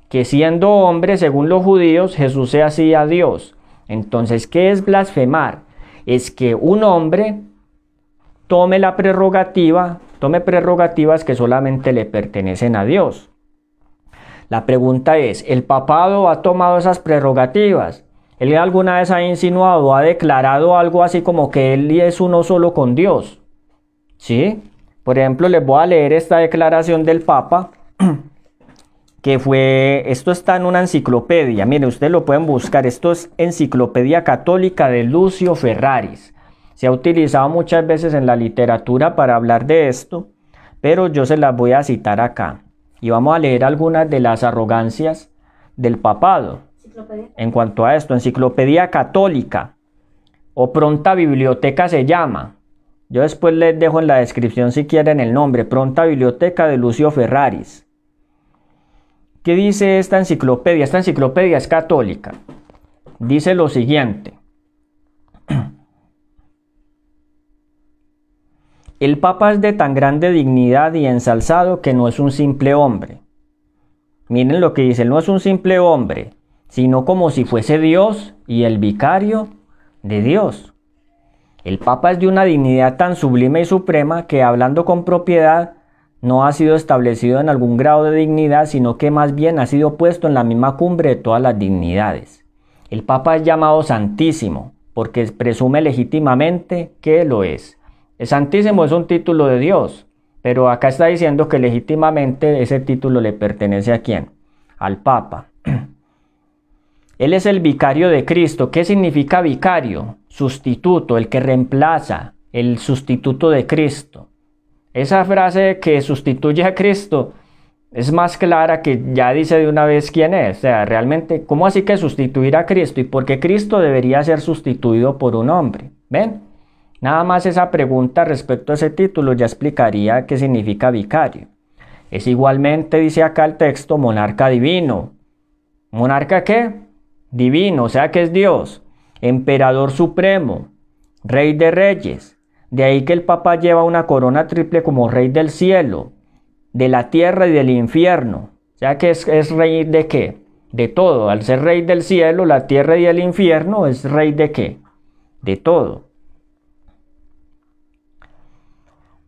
Que siendo hombre, según los judíos, Jesús se hacía Dios. Entonces, ¿qué es blasfemar? Es que un hombre tome la prerrogativa, tome prerrogativas que solamente le pertenecen a Dios. La pregunta es, ¿el papado ha tomado esas prerrogativas? ¿Él alguna vez ha insinuado, ha declarado algo así como que él es uno solo con Dios? ¿Sí? Por ejemplo, les voy a leer esta declaración del Papa, [CLEARS THROAT] que fue, esto está en una enciclopedia, miren, ustedes lo pueden buscar, esto es Enciclopedia Católica de Lucio Ferraris. Se ha utilizado muchas veces en la literatura para hablar de esto, pero yo se las voy a citar acá. Y vamos a leer algunas de las arrogancias del papado. En cuanto a esto, Enciclopedia Católica o Pronta Biblioteca se llama. Yo después les dejo en la descripción si quieren el nombre. Pronta Biblioteca de Lucio Ferraris. ¿Qué dice esta enciclopedia? Esta enciclopedia es católica. Dice lo siguiente. [CLEARS THROAT] El Papa es de tan grande dignidad y ensalzado que no es un simple hombre. Miren lo que dice, no es un simple hombre, sino como si fuese Dios y el vicario de Dios. El Papa es de una dignidad tan sublime y suprema que hablando con propiedad no ha sido establecido en algún grado de dignidad, sino que más bien ha sido puesto en la misma cumbre de todas las dignidades. El Papa es llamado Santísimo, porque presume legítimamente que lo es. El Santísimo es un título de Dios, pero acá está diciendo que legítimamente ese título le pertenece a quién? Al Papa. Él es el vicario de Cristo. ¿Qué significa vicario? Sustituto, el que reemplaza, el sustituto de Cristo. Esa frase que sustituye a Cristo es más clara que ya dice de una vez quién es. O sea, realmente, ¿cómo así que sustituir a Cristo? ¿Y por qué Cristo debería ser sustituido por un hombre? ¿Ven? Nada más esa pregunta respecto a ese título ya explicaría qué significa vicario. Es igualmente, dice acá el texto, monarca divino. ¿Monarca qué? Divino, o sea que es Dios. Emperador supremo, rey de reyes. De ahí que el Papa lleva una corona triple como rey del cielo, de la tierra y del infierno. O sea que es, es rey de qué? De todo. Al ser rey del cielo, la tierra y el infierno, es rey de qué? De todo.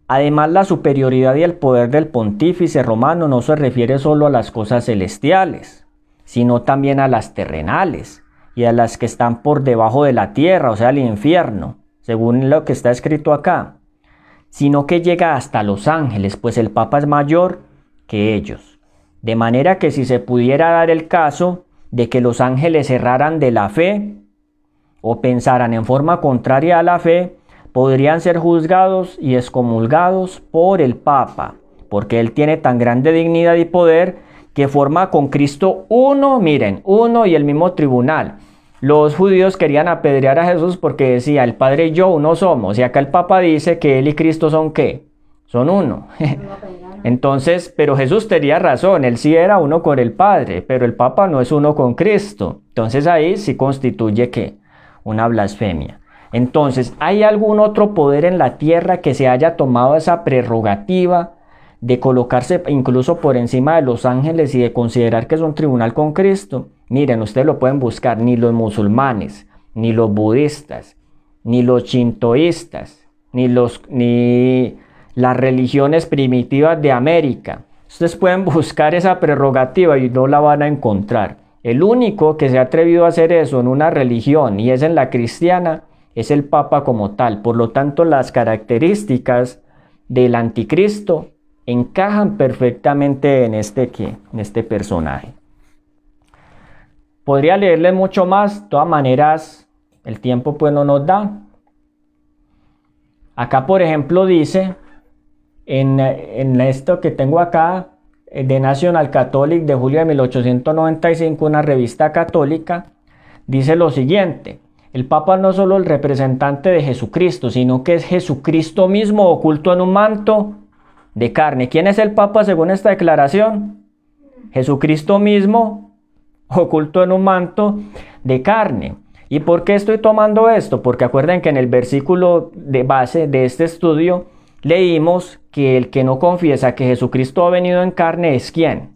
Además, la superioridad y el poder del pontífice romano no se refiere solo a las cosas celestiales, sino también a las terrenales y a las que están por debajo de la tierra, o sea, el infierno, según lo que está escrito acá. sino que llega hasta los ángeles, pues el Papa es mayor que ellos. De manera que si se pudiera dar el caso de que los ángeles erraran de la fe o pensaran en forma contraria a la fe, podrían ser juzgados y excomulgados por el Papa, porque él tiene tan grande dignidad y poder que forma con Cristo uno, miren, uno y el mismo tribunal. Los judíos querían apedrear a Jesús porque decía, el Padre y yo uno somos. Y acá el Papa dice que él y Cristo son qué? Son uno. [LAUGHS] Entonces, pero Jesús tenía razón, él sí era uno con el Padre, pero el Papa no es uno con Cristo. Entonces ahí sí constituye qué? Una blasfemia. Entonces, ¿hay algún otro poder en la tierra que se haya tomado esa prerrogativa de colocarse incluso por encima de los ángeles y de considerar que es un tribunal con Cristo? Miren, ustedes lo pueden buscar, ni los musulmanes, ni los budistas, ni los chintoístas, ni, los, ni las religiones primitivas de América. Ustedes pueden buscar esa prerrogativa y no la van a encontrar. El único que se ha atrevido a hacer eso en una religión y es en la cristiana es el Papa como tal. Por lo tanto, las características del anticristo encajan perfectamente en este, en este personaje. Podría leerle mucho más, de todas maneras, el tiempo pues no nos da. Acá, por ejemplo, dice, en, en esto que tengo acá, eh, de National Catholic de julio de 1895, una revista católica, dice lo siguiente. El Papa no es solo el representante de Jesucristo, sino que es Jesucristo mismo oculto en un manto de carne. ¿Quién es el Papa según esta declaración? Jesucristo mismo oculto en un manto de carne. ¿Y por qué estoy tomando esto? Porque acuerden que en el versículo de base de este estudio leímos que el que no confiesa que Jesucristo ha venido en carne es quién?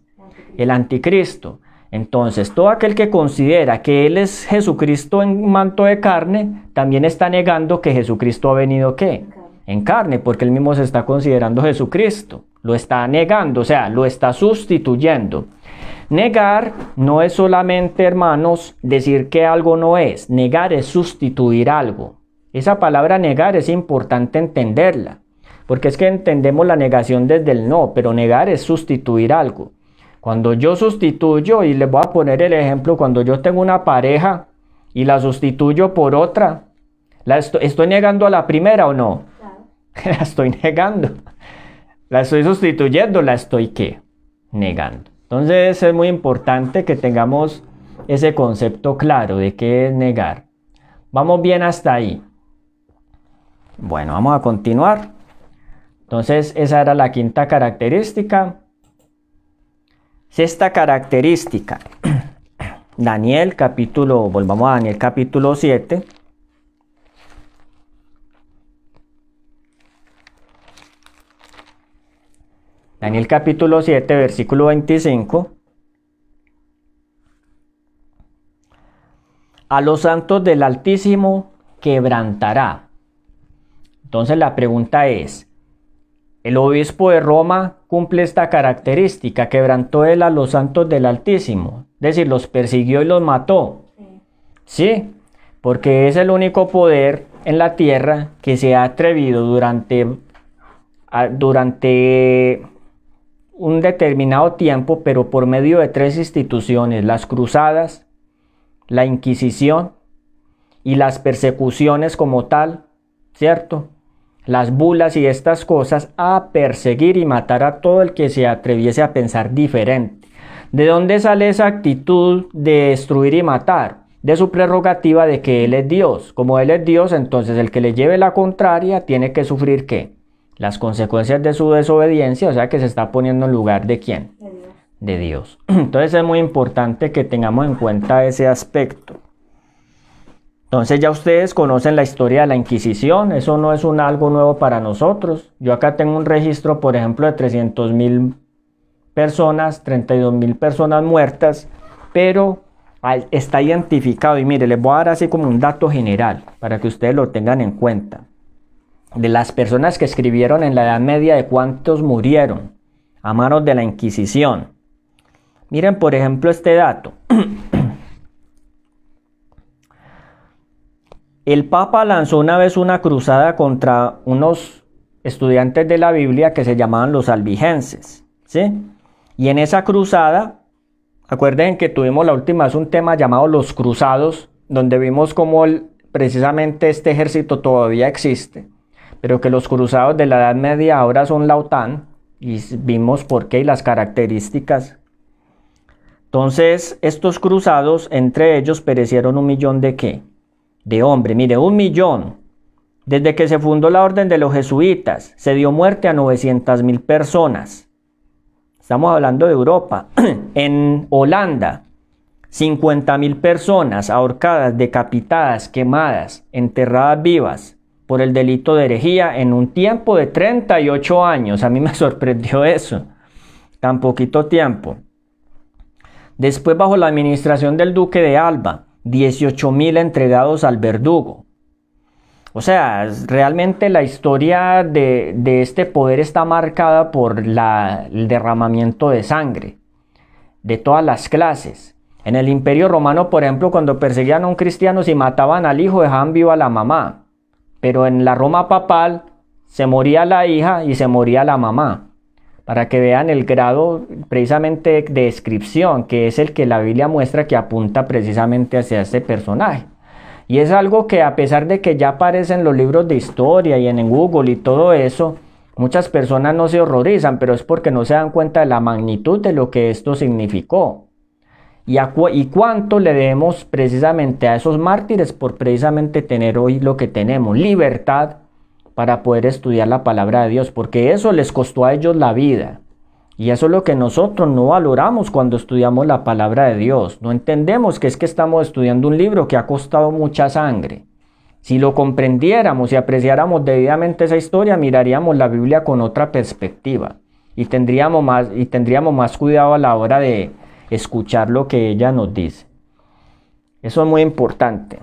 El anticristo. Entonces, todo aquel que considera que Él es Jesucristo en manto de carne, también está negando que Jesucristo ha venido qué? En carne, porque él mismo se está considerando Jesucristo. Lo está negando, o sea, lo está sustituyendo. Negar no es solamente, hermanos, decir que algo no es. Negar es sustituir algo. Esa palabra negar es importante entenderla, porque es que entendemos la negación desde el no, pero negar es sustituir algo. Cuando yo sustituyo, y les voy a poner el ejemplo, cuando yo tengo una pareja y la sustituyo por otra, ¿la estoy, negando a la primera o no? [LAUGHS] la estoy negando. La estoy sustituyendo, la estoy qué? Negando. Entonces es muy importante que tengamos ese concepto claro de qué es negar. Vamos bien hasta ahí. Bueno, vamos a continuar. Entonces esa era la quinta característica. Sexta característica. [CLEARS THROAT] Daniel capítulo, volvamos a Daniel capítulo 7. Daniel capítulo 7, versículo 25. A los santos del Altísimo quebrantará. Entonces la pregunta es, el obispo de Roma cumple esta característica, quebrantó él a los santos del Altísimo, es decir, los persiguió y los mató. Sí, porque es el único poder en la tierra que se ha atrevido durante, durante un determinado tiempo, pero por medio de tres instituciones, las cruzadas, la Inquisición y las persecuciones como tal, ¿cierto? las bulas y estas cosas a perseguir y matar a todo el que se atreviese a pensar diferente. ¿De dónde sale esa actitud de destruir y matar? De su prerrogativa de que Él es Dios. Como Él es Dios, entonces el que le lleve la contraria tiene que sufrir qué? Las consecuencias de su desobediencia, o sea que se está poniendo en lugar de quién? De Dios. [CLEARS THROAT] Entonces es muy importante que tengamos en cuenta ese aspecto. Entonces ya ustedes conocen la historia de la Inquisición, eso no es un algo nuevo para nosotros. Yo acá tengo un registro, por ejemplo, de 300 mil personas, 32 mil personas muertas, pero está identificado. Y mire, les voy a dar así como un dato general para que ustedes lo tengan en cuenta. De las personas que escribieron en la Edad Media, de cuántos murieron a manos de la Inquisición. Miren, por ejemplo, este dato. [CLEARS THROAT] El Papa lanzó una vez una cruzada contra unos estudiantes de la Biblia que se llamaban los albigenses. ¿sí? Y en esa cruzada, acuerden que tuvimos la última vez un tema llamado los cruzados, donde vimos cómo precisamente este ejército todavía existe, pero que los cruzados de la Edad Media ahora son la OTAN, y vimos por qué y las características. Entonces, estos cruzados, entre ellos perecieron un millón de qué? De hombre, mire, un millón. Desde que se fundó la orden de los jesuitas, se dio muerte a 900 mil personas. Estamos hablando de Europa. [CLEARS THROAT] en Holanda, 50 mil personas ahorcadas, decapitadas, quemadas, enterradas vivas por el delito de herejía en un tiempo de 38 años. A mí me [LAUGHS] sorprendió eso. Tan poquito tiempo. Después, bajo la administración del duque de Alba, 18 mil entregados al verdugo. O sea, realmente la historia de, este poder está marcada por el derramamiento de sangre de todas las clases. En el Imperio Romano, por ejemplo, cuando perseguían a un cristiano, si mataban al hijo, dejaban viva a la mamá. Pero en la Roma papal se moría la hija y se moría la mamá. Para que vean el grado precisamente de descripción, que es el que la Biblia muestra que apunta precisamente hacia este personaje. Y es algo que a pesar de que ya aparece en los libros de historia y en Google y todo eso, muchas personas no se horrorizan, pero es porque no se dan cuenta de la magnitud de lo que esto significó. Y, cuánto le debemos precisamente a esos mártires por precisamente tener hoy lo que tenemos, libertad para poder estudiar la palabra de Dios, porque eso les costó a ellos la vida. Y eso es lo que nosotros no valoramos cuando estudiamos la palabra de Dios. No entendemos que es que estamos estudiando un libro que ha costado mucha sangre. Si lo comprendiéramos y apreciáramos debidamente esa historia, miraríamos la Biblia con otra perspectiva y tendríamos más, y tendríamos más cuidado a la hora de escuchar lo que ella nos dice. Eso es muy importante.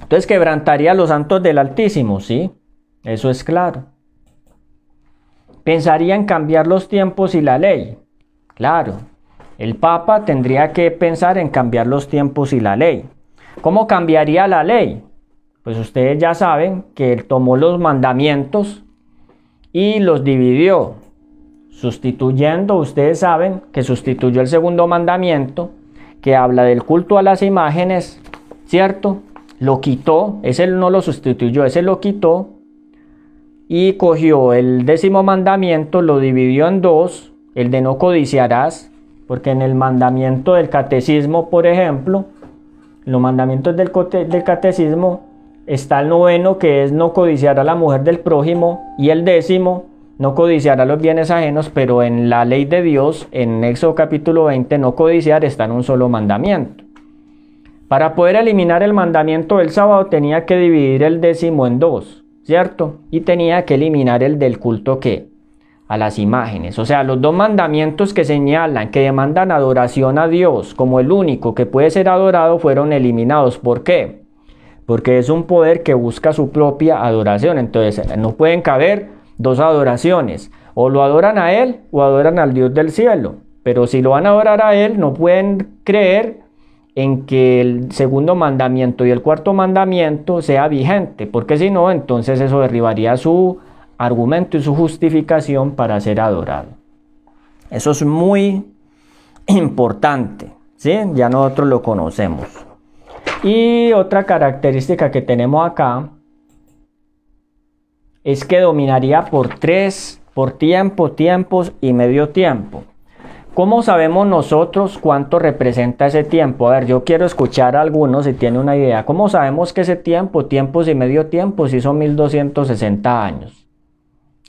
Entonces quebrantaría a los santos del Altísimo, ¿sí? Eso es claro. Pensaría en cambiar los tiempos y la ley. Claro, el Papa tendría que pensar en cambiar los tiempos y la ley. ¿Cómo cambiaría la ley? Pues ustedes ya saben que él tomó los mandamientos y los dividió, sustituyendo, ustedes saben que sustituyó el segundo mandamiento que habla del culto a las imágenes, ¿cierto? Lo quitó, ese no lo sustituyó, ese lo quitó y cogió el décimo mandamiento, lo dividió en dos, el de no codiciarás, porque en el mandamiento del catecismo, por ejemplo, los mandamientos del, del catecismo, está el noveno que es no codiciar a la mujer del prójimo y el décimo no codiciar a los bienes ajenos, pero en la ley de Dios, en Éxodo capítulo 20, no codiciar está en un solo mandamiento. Para poder eliminar el mandamiento del sábado tenía que dividir el décimo en dos. ¿cierto? Y tenía que eliminar el del culto que a las imágenes. O sea, los dos mandamientos que señalan, que demandan adoración a Dios como el único que puede ser adorado, fueron eliminados. ¿Por qué? Porque es un poder que busca su propia adoración. Entonces, no pueden caber dos adoraciones. O lo adoran a Él o adoran al Dios del cielo. Pero si lo van a adorar a Él, no pueden creer en que el segundo mandamiento y el cuarto mandamiento sea vigente, porque si no, entonces eso derribaría su argumento y su justificación para ser adorado. Eso es muy importante, ¿sí? Ya nosotros lo conocemos. Y otra característica que tenemos acá es que dominaría por tres, por tiempo, tiempos y medio tiempo. ¿Cómo sabemos nosotros cuánto representa ese tiempo? A ver, yo quiero escuchar a algunos si tiene una idea. ¿Cómo sabemos que ese tiempo, tiempos y medio tiempo, si son 1260 años?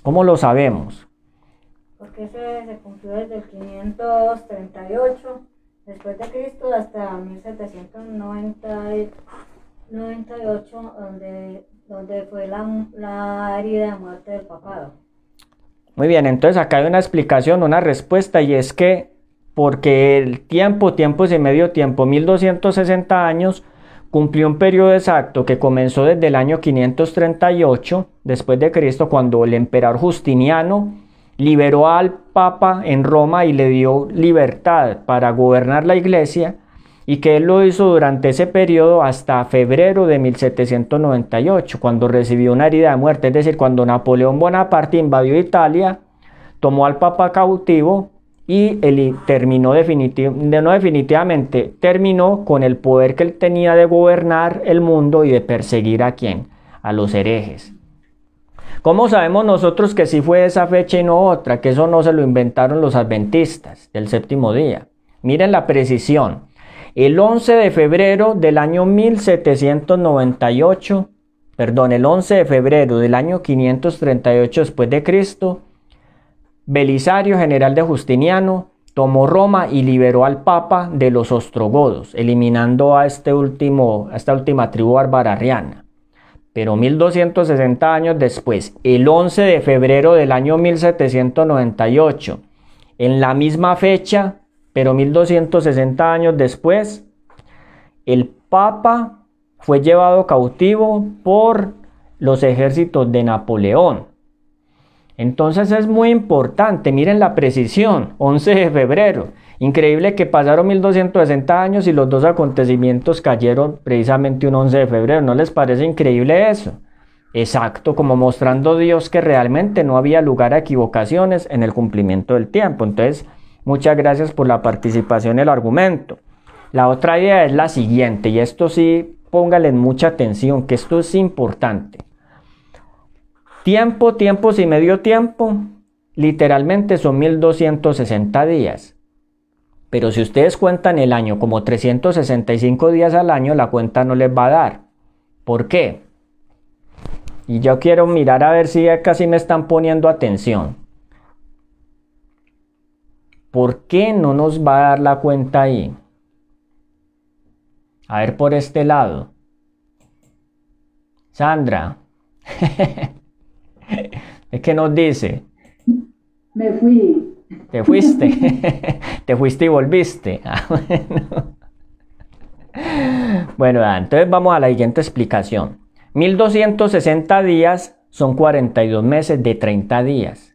¿Cómo lo sabemos? Porque ese se cumplió desde el 538 después de Cristo hasta 1798, donde, donde fue la, la herida de muerte del papado. Muy bien, entonces acá hay una explicación, una respuesta y es que porque el tiempo, tiempo y medio tiempo, 1260 años, cumplió un periodo exacto que comenzó desde el año 538 después de Cristo cuando el emperador Justiniano liberó al Papa en Roma y le dio libertad para gobernar la iglesia y que él lo hizo durante ese periodo hasta febrero de 1798, cuando recibió una herida de muerte, es decir, cuando Napoleón Bonaparte invadió Italia, tomó al Papa cautivo y él terminó no definitivamente, terminó con el poder que él tenía de gobernar el mundo y de perseguir a quién, a los herejes. ¿Cómo sabemos nosotros que sí fue esa fecha y no otra? Que eso no se lo inventaron los adventistas del séptimo día. Miren la precisión. El 11 de febrero del año 1798, perdón, el 11 de febrero del año 538 después de Cristo, Belisario, general de Justiniano, tomó Roma y liberó al Papa de los ostrogodos, eliminando a, este último, a esta última tribu barbarariana. Pero 1260 años después, el 11 de febrero del año 1798, en la misma fecha, pero 1260 años después, el Papa fue llevado cautivo por los ejércitos de Napoleón. Entonces es muy importante, miren la precisión, 11 de febrero. Increíble que pasaron 1260 años y los dos acontecimientos cayeron precisamente un 11 de febrero. ¿No les parece increíble eso? Exacto, como mostrando Dios que realmente no había lugar a equivocaciones en el cumplimiento del tiempo. Entonces, muchas gracias por la participación en el argumento. La otra idea es la siguiente, y esto sí, póngale mucha atención, que esto es importante. Tiempo, tiempos y medio tiempo, literalmente son 1260 días. Pero si ustedes cuentan el año como 365 días al año, la cuenta no les va a dar. ¿Por qué? Y yo quiero mirar a ver si casi me están poniendo atención. ¿Por qué no nos va a dar la cuenta ahí? A ver por este lado. Sandra. [LAUGHS] ¿Es que nos dice? Me fui. Te fuiste, [LAUGHS] te fuiste y volviste. [LAUGHS] Ah, bueno. entonces vamos a la siguiente explicación. 1260 días son 42 meses de 30 días.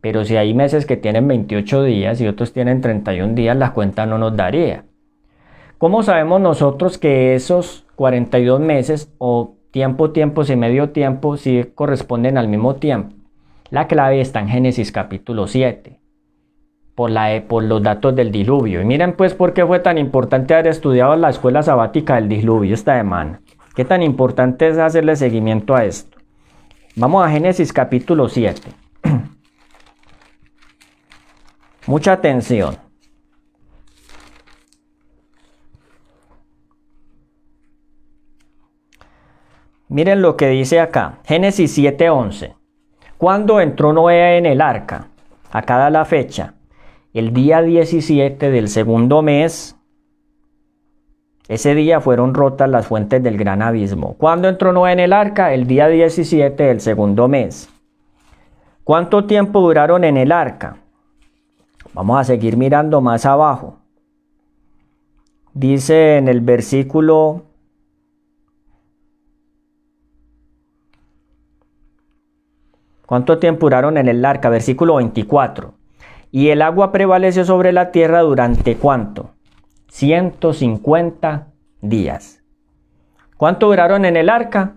Pero si hay meses que tienen 28 días y otros tienen 31 días, la cuenta no nos daría. ¿Cómo sabemos nosotros que esos 42 meses o tiempo, tiempos y medio tiempo sí corresponden al mismo tiempo? La clave está en Génesis capítulo 7 por, la, por los datos del diluvio. Y miren pues por qué fue tan importante haber estudiado la escuela sabática del diluvio esta semana. Qué tan importante es hacerle seguimiento a esto. Vamos a Génesis capítulo 7. Mucha atención. Miren lo que dice acá, Génesis 7:11. Cuando entró Noé en el arca, acá da la fecha, el día 17 del segundo mes, ese día fueron rotas las fuentes del gran abismo. ¿Cuándo entró Noé en el arca? El día 17 del segundo mes. ¿Cuánto tiempo duraron en el arca? Vamos a seguir mirando más abajo. Dice en el versículo ¿Cuánto tiempo duraron en el arca? Versículo 24. Y el agua prevaleció sobre la tierra durante cuánto? 150 días. ¿Cuánto duraron en el arca?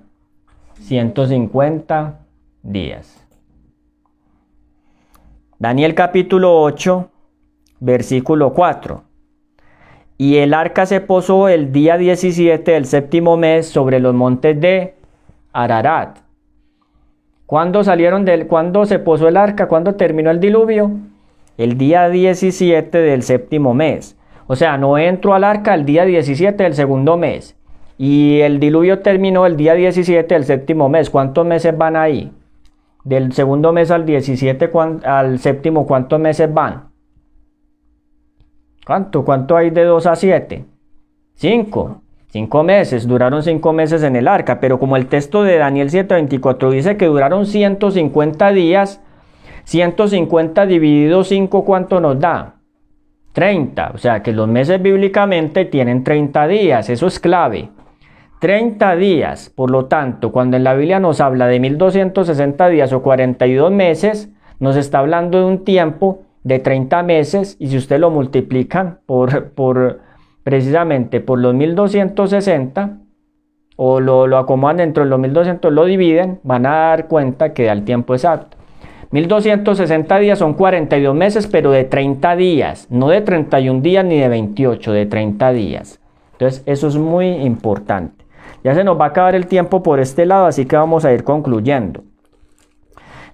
150 días. Daniel capítulo 8, versículo 4. Y el arca se posó el día 17 del séptimo mes sobre los montes de Ararat. ¿Cuándo salieron del, cuándo se posó el arca? ¿Cuándo terminó el diluvio? el día 17 del séptimo mes. O sea, no entró al arca el día 17 del segundo mes. Y el diluvio terminó el día 17 del séptimo mes. ¿Cuántos meses van ahí? Del segundo mes al 17 al séptimo, ¿cuántos meses van? ¿Cuánto? ¿Cuánto hay de 2 a 7? 5. 5 meses, duraron 5 meses en el arca, pero como el texto de Daniel 7:24 dice que duraron 150 días, 150 dividido 5, ¿cuánto nos da? 30. O sea que los meses bíblicamente tienen 30 días. Eso es clave. 30 días. Por lo tanto, cuando en la Biblia nos habla de 1260 días o 42 meses, nos está hablando de un tiempo de 30 meses y si usted lo multiplican por, por precisamente por los 1260 o lo, lo acomodan dentro de los 1200, lo dividen, van a dar cuenta que da el tiempo exacto. 1260 días son 42 meses, pero de 30 días, no de 31 días ni de 28, de 30 días. Entonces, eso es muy importante. Ya se nos va a acabar el tiempo por este lado, así que vamos a ir concluyendo.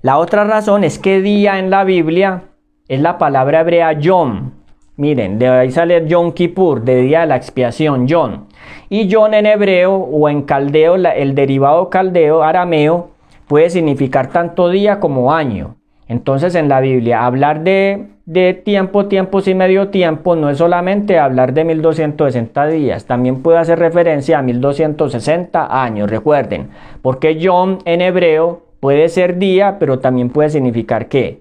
La otra razón es que día en la Biblia es la palabra hebrea Yom. Miren, de ahí sale Yom Kippur, de día de la expiación, Yom. Y Yom en hebreo o en caldeo, el derivado caldeo, arameo, puede significar tanto día como año. Entonces en la Biblia hablar de, de, tiempo, tiempos y medio tiempo no es solamente hablar de 1260 días, también puede hacer referencia a 1260 años, recuerden, porque Yom en hebreo puede ser día, pero también puede significar qué?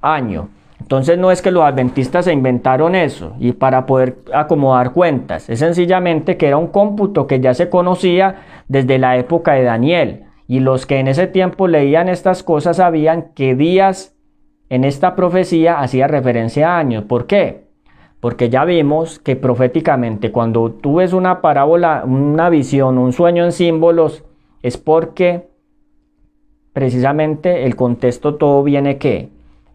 Año. Entonces no es que los adventistas se inventaron eso y para poder acomodar cuentas, es sencillamente que era un cómputo que ya se conocía desde la época de Daniel. Y los que en ese tiempo leían estas cosas sabían que días en esta profecía hacía referencia a años. ¿Por qué? Porque ya vimos que proféticamente cuando tú ves una parábola, una visión, un sueño en símbolos, es porque precisamente el contexto todo viene que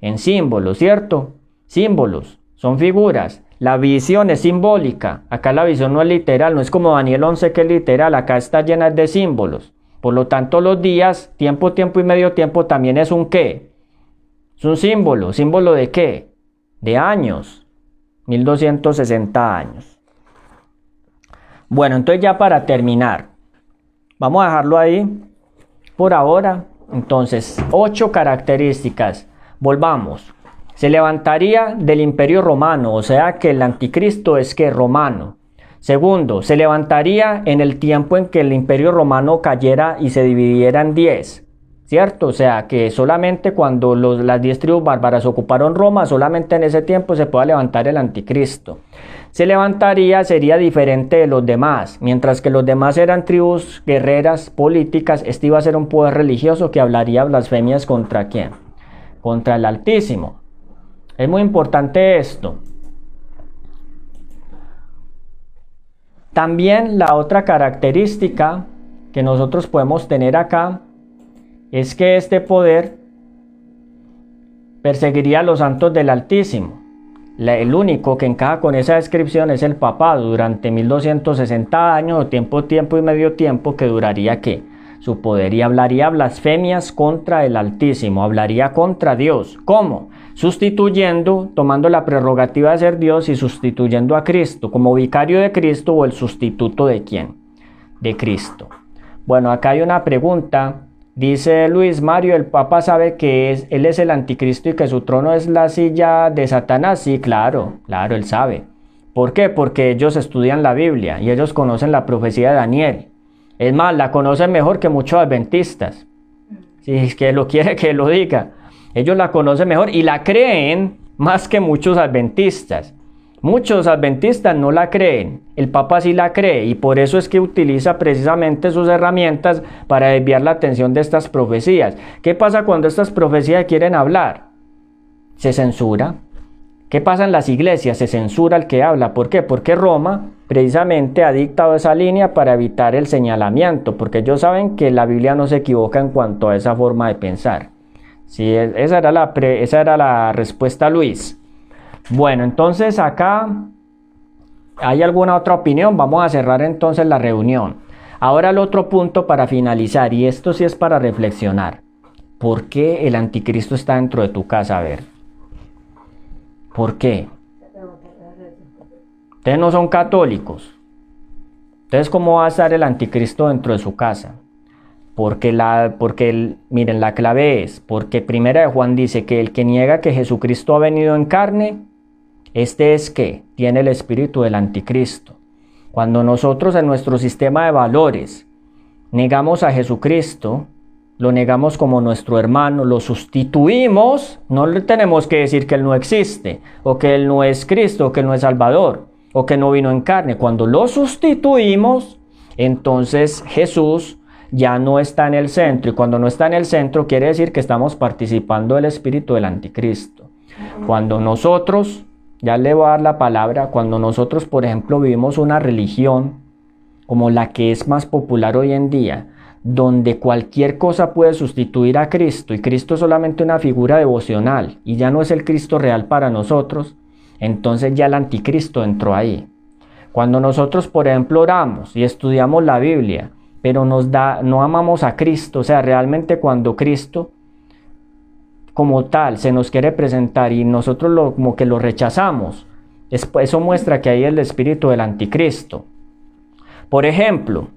en símbolos, ¿cierto? Símbolos, son figuras. La visión es simbólica. Acá la visión no es literal, no es como Daniel 11 que es literal, acá está llena de símbolos. Por lo tanto, los días, tiempo, tiempo y medio tiempo también es un qué. Es un símbolo. ¿Símbolo de qué? De años. 1260 años. Bueno, entonces ya para terminar, vamos a dejarlo ahí por ahora. Entonces, ocho características. Volvamos. Se levantaría del imperio romano, o sea que el anticristo es que romano. Segundo, se levantaría en el tiempo en que el imperio romano cayera y se dividiera en diez. ¿Cierto? O sea, que solamente cuando las diez tribus bárbaras ocuparon Roma, solamente en ese tiempo se pueda levantar el anticristo. Se levantaría, sería diferente de los demás. Mientras que los demás eran tribus guerreras, políticas, este iba a ser un poder religioso que hablaría blasfemias contra quién? Contra el Altísimo. Es muy importante esto. También la otra característica que nosotros podemos tener acá es que este poder perseguiría a los santos del Altísimo. el único que encaja con esa descripción es el papado durante 1260 años, tiempo, tiempo y medio tiempo, que duraría que su poder y hablaría blasfemias contra el Altísimo, hablaría contra Dios. ¿Cómo? Sustituyendo, tomando la prerrogativa de ser Dios y sustituyendo a Cristo como vicario de Cristo o el sustituto de quién? De Cristo. Bueno, acá hay una pregunta. Dice Luis Mario, ¿el Papa sabe que es, él es el anticristo y que su trono es la silla de Satanás? Sí, claro, claro, él sabe. ¿Por qué? Porque ellos estudian la Biblia y ellos conocen la profecía de Daniel. Es más, la conocen mejor que muchos adventistas. Si es que lo [LAUGHS] quiere que lo diga. Ellos la conocen mejor y la creen más que muchos adventistas. Muchos adventistas no la creen, el Papa sí la cree y por eso es que utiliza precisamente sus herramientas para desviar la atención de estas profecías. ¿Qué pasa cuando estas profecías quieren hablar? Se censura. ¿Qué pasa en las iglesias? Se censura el que habla. ¿Por qué? Porque Roma precisamente ha dictado esa línea para evitar el señalamiento, porque ellos saben que la Biblia no se equivoca en cuanto a esa forma de pensar. Sí, esa, era la esa era la respuesta, Luis. Bueno, entonces acá hay alguna otra opinión. Vamos a cerrar entonces la reunión. Ahora el otro punto para finalizar, y esto sí es para reflexionar. ¿Por qué el anticristo está dentro de tu casa? A ver. ¿Por qué? Ustedes no son católicos. Entonces, ¿cómo va a estar el anticristo dentro de su casa? Porque, la, porque miren, la clave es, porque primera de Juan dice que el que niega que Jesucristo ha venido en carne, este es que tiene el espíritu del anticristo. Cuando nosotros en nuestro sistema de valores negamos a Jesucristo, lo negamos como nuestro hermano, lo sustituimos, no le tenemos que decir que Él no existe, o que Él no es Cristo, o que no es Salvador o que no vino en carne. Cuando lo sustituimos, entonces Jesús ya no está en el centro. Y cuando no está en el centro, quiere decir que estamos participando del espíritu del anticristo. Cuando nosotros ya le voy a dar la palabra, cuando nosotros, por ejemplo, vivimos una religión como la que es más popular hoy en día, donde cualquier cosa puede sustituir a Cristo y Cristo es solamente una figura devocional y ya no es el Cristo real para nosotros, entonces ya el anticristo entró ahí. Cuando nosotros, por ejemplo, oramos y estudiamos la Biblia, pero nos da, no amamos a Cristo, o sea, realmente cuando Cristo como tal se nos quiere presentar y nosotros lo, como que lo rechazamos, eso muestra que hay el espíritu del anticristo. Por ejemplo,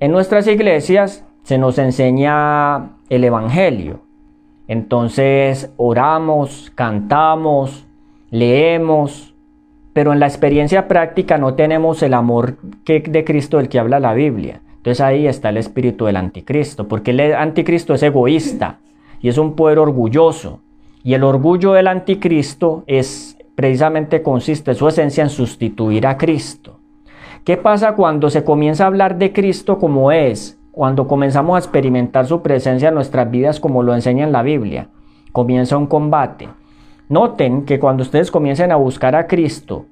en nuestras iglesias se nos enseña el Evangelio. Entonces oramos, cantamos, leemos, pero en la experiencia práctica no tenemos el amor que, de Cristo del que habla la Biblia. Entonces ahí está el espíritu del anticristo, porque el anticristo es egoísta y es un poder orgulloso. Y el orgullo del anticristo es precisamente consiste su esencia en sustituir a Cristo. ¿Qué pasa cuando se comienza a hablar de Cristo como es? Cuando comenzamos a experimentar su presencia en nuestras vidas como lo enseña en la Biblia. Comienza un combate. Noten que cuando ustedes comiencen a buscar a Cristo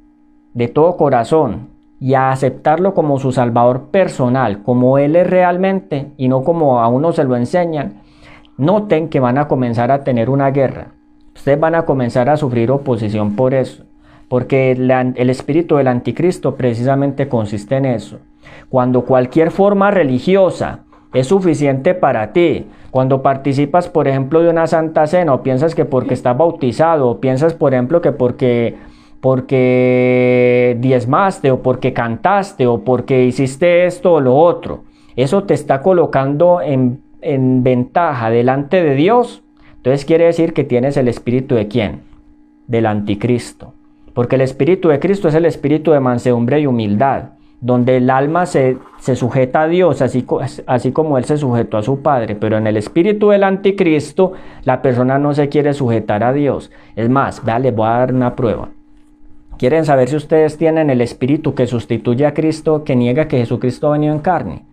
de todo corazón y a aceptarlo como su Salvador personal, como Él es realmente y no como a uno se lo enseñan, noten que van a comenzar a tener una guerra. Ustedes van a comenzar a sufrir oposición por eso, porque el, espíritu del anticristo precisamente consiste en eso. Cuando cualquier forma religiosa es suficiente para ti, cuando participas, por ejemplo, de una santa cena, o piensas que porque estás bautizado, o piensas, por ejemplo, que porque porque diezmaste o porque cantaste o porque hiciste esto o lo otro. Eso te está colocando en en ventaja delante de Dios, entonces quiere decir que tienes el espíritu de quién? Del anticristo. Porque el espíritu de Cristo es el espíritu de mansedumbre y humildad, donde el alma se, sujeta a Dios, así, así como Él se sujetó a su Padre. Pero en el espíritu del anticristo, la persona no se quiere sujetar a Dios. Es más, vea, les voy a dar una prueba. ¿Quieren saber si ustedes tienen el espíritu que sustituye a Cristo, que niega que Jesucristo ha venido en carne?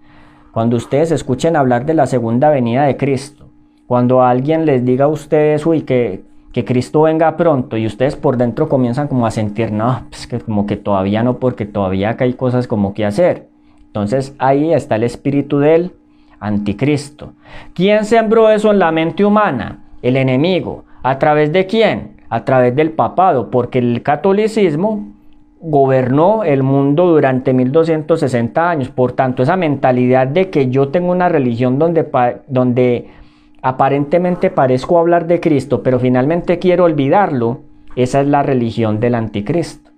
Cuando ustedes escuchen hablar de la segunda venida de Cristo, cuando alguien les diga a ustedes, uy, que, que Cristo venga pronto y ustedes por dentro comienzan como a sentir, no, pues que como que todavía no, porque todavía hay cosas como que hacer. Entonces ahí está el espíritu del anticristo. ¿Quién sembró eso en la mente humana? El enemigo. ¿A través de quién? A través del papado, porque el catolicismo gobernó el mundo durante 1260 años. Por tanto, esa mentalidad de que yo tengo una religión donde, donde aparentemente parezco hablar de Cristo, pero finalmente quiero olvidarlo, esa es la religión del anticristo.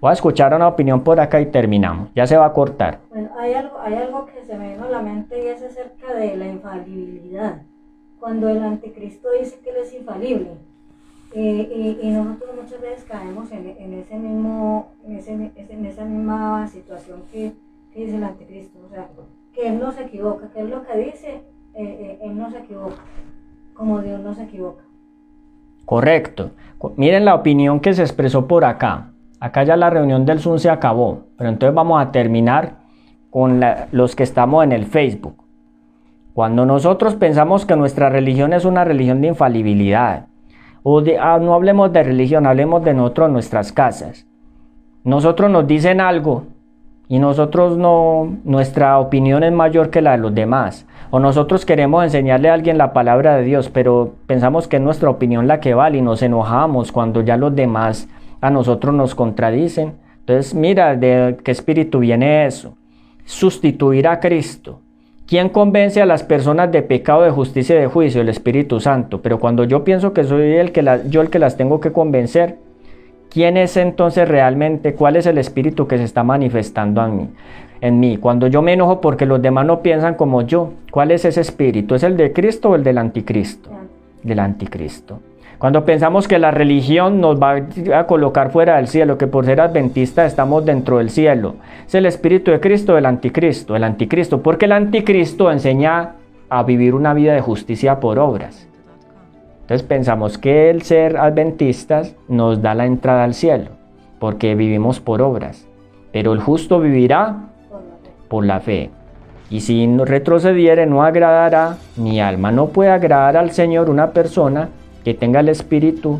Voy a escuchar una opinión por acá y terminamos. Ya se va a cortar. Bueno, hay algo, hay algo que se me vino a la mente y es acerca de la infalibilidad. Cuando el anticristo dice que él es infalible, y, y, nosotros muchas veces caemos en, en ese mismo, en, ese, en, esa misma situación que, que, dice el anticristo, o sea, que él no se equivoca, que él lo que dice, eh, eh, él no se equivoca, como Dios no se equivoca. Correcto. Miren la opinión que se expresó por acá. Acá ya la reunión del Zoom se acabó, pero entonces vamos a terminar con los que estamos en el Facebook. Cuando nosotros pensamos que nuestra religión es una religión de infalibilidad, o ah, no hablemos de religión, hablemos de nosotros, nuestras casas. Nosotros nos dicen algo y nosotros no, nuestra opinión es mayor que la de los demás. O nosotros queremos enseñarle a alguien la palabra de Dios, pero pensamos que es nuestra opinión la que vale y nos enojamos cuando ya los demás a nosotros nos contradicen. Entonces, mira, ¿de qué espíritu viene eso? Sustituir a Cristo. ¿Quién convence a las personas de pecado, de justicia y de juicio? El Espíritu Santo. Pero cuando yo pienso que soy el que yo el que las tengo que convencer, ¿quién es entonces realmente? ¿Cuál es el Espíritu que se está manifestando en mí? En mí. Cuando yo me enojo porque los demás no piensan como yo, ¿cuál es ese Espíritu? ¿Es el de Cristo o el del Anticristo? Del Anticristo. Cuando pensamos que la religión nos va a colocar fuera del cielo, que por ser adventistas estamos dentro del cielo, es el Espíritu de Cristo del Anticristo, el Anticristo, porque el Anticristo enseña a vivir una vida de justicia por obras. Entonces pensamos que el ser adventistas nos da la entrada al cielo, porque vivimos por obras, pero el justo vivirá por la fe. Y si retrocediere, no agradará mi alma. No puede agradar al Señor una persona que tenga el espíritu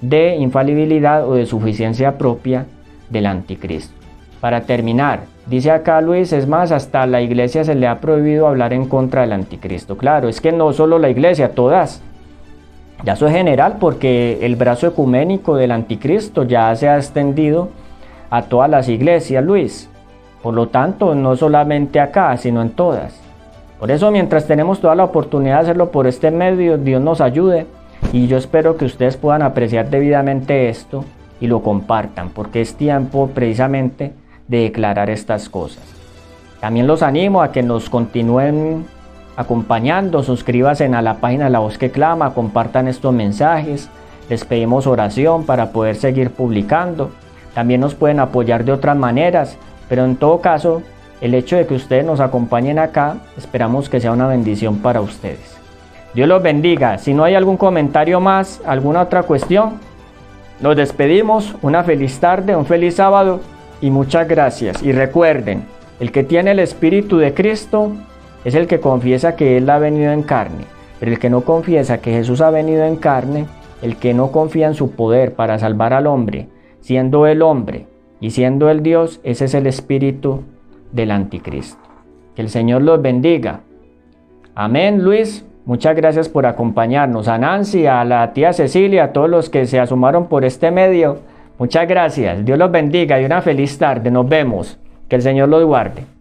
de infalibilidad o de suficiencia propia del anticristo. Para terminar, dice acá Luis, es más, hasta la iglesia se le ha prohibido hablar en contra del anticristo. Claro, es que no solo la iglesia, todas. Ya eso es general porque el brazo ecuménico del anticristo ya se ha extendido a todas las iglesias, Luis. Por lo tanto, no solamente acá, sino en todas. Por eso, mientras tenemos toda la oportunidad de hacerlo por este medio, Dios nos ayude y yo espero que ustedes puedan apreciar debidamente esto y lo compartan, porque es tiempo precisamente de declarar estas cosas. También los animo a que nos continúen acompañando, suscríbanse a la página La Voz que Clama, compartan estos mensajes, les pedimos oración para poder seguir publicando. También nos pueden apoyar de otras maneras, pero en todo caso, el hecho de que ustedes nos acompañen acá, esperamos que sea una bendición para ustedes. Dios los bendiga. Si no hay algún comentario más, alguna otra cuestión, nos despedimos. Una feliz tarde, un feliz sábado y muchas gracias. Y recuerden, el que tiene el Espíritu de Cristo es el que confiesa que Él ha venido en carne. Pero el que no confiesa que Jesús ha venido en carne, el que no confía en su poder para salvar al hombre, siendo el hombre y siendo el Dios, ese es el espíritu del anticristo. Que el Señor los bendiga. Amén, Luis. Muchas gracias por acompañarnos. A Nancy, a la tía Cecilia, a todos los que se asomaron por este medio. Muchas gracias. Dios los bendiga y una feliz tarde. Nos vemos. Que el Señor los guarde.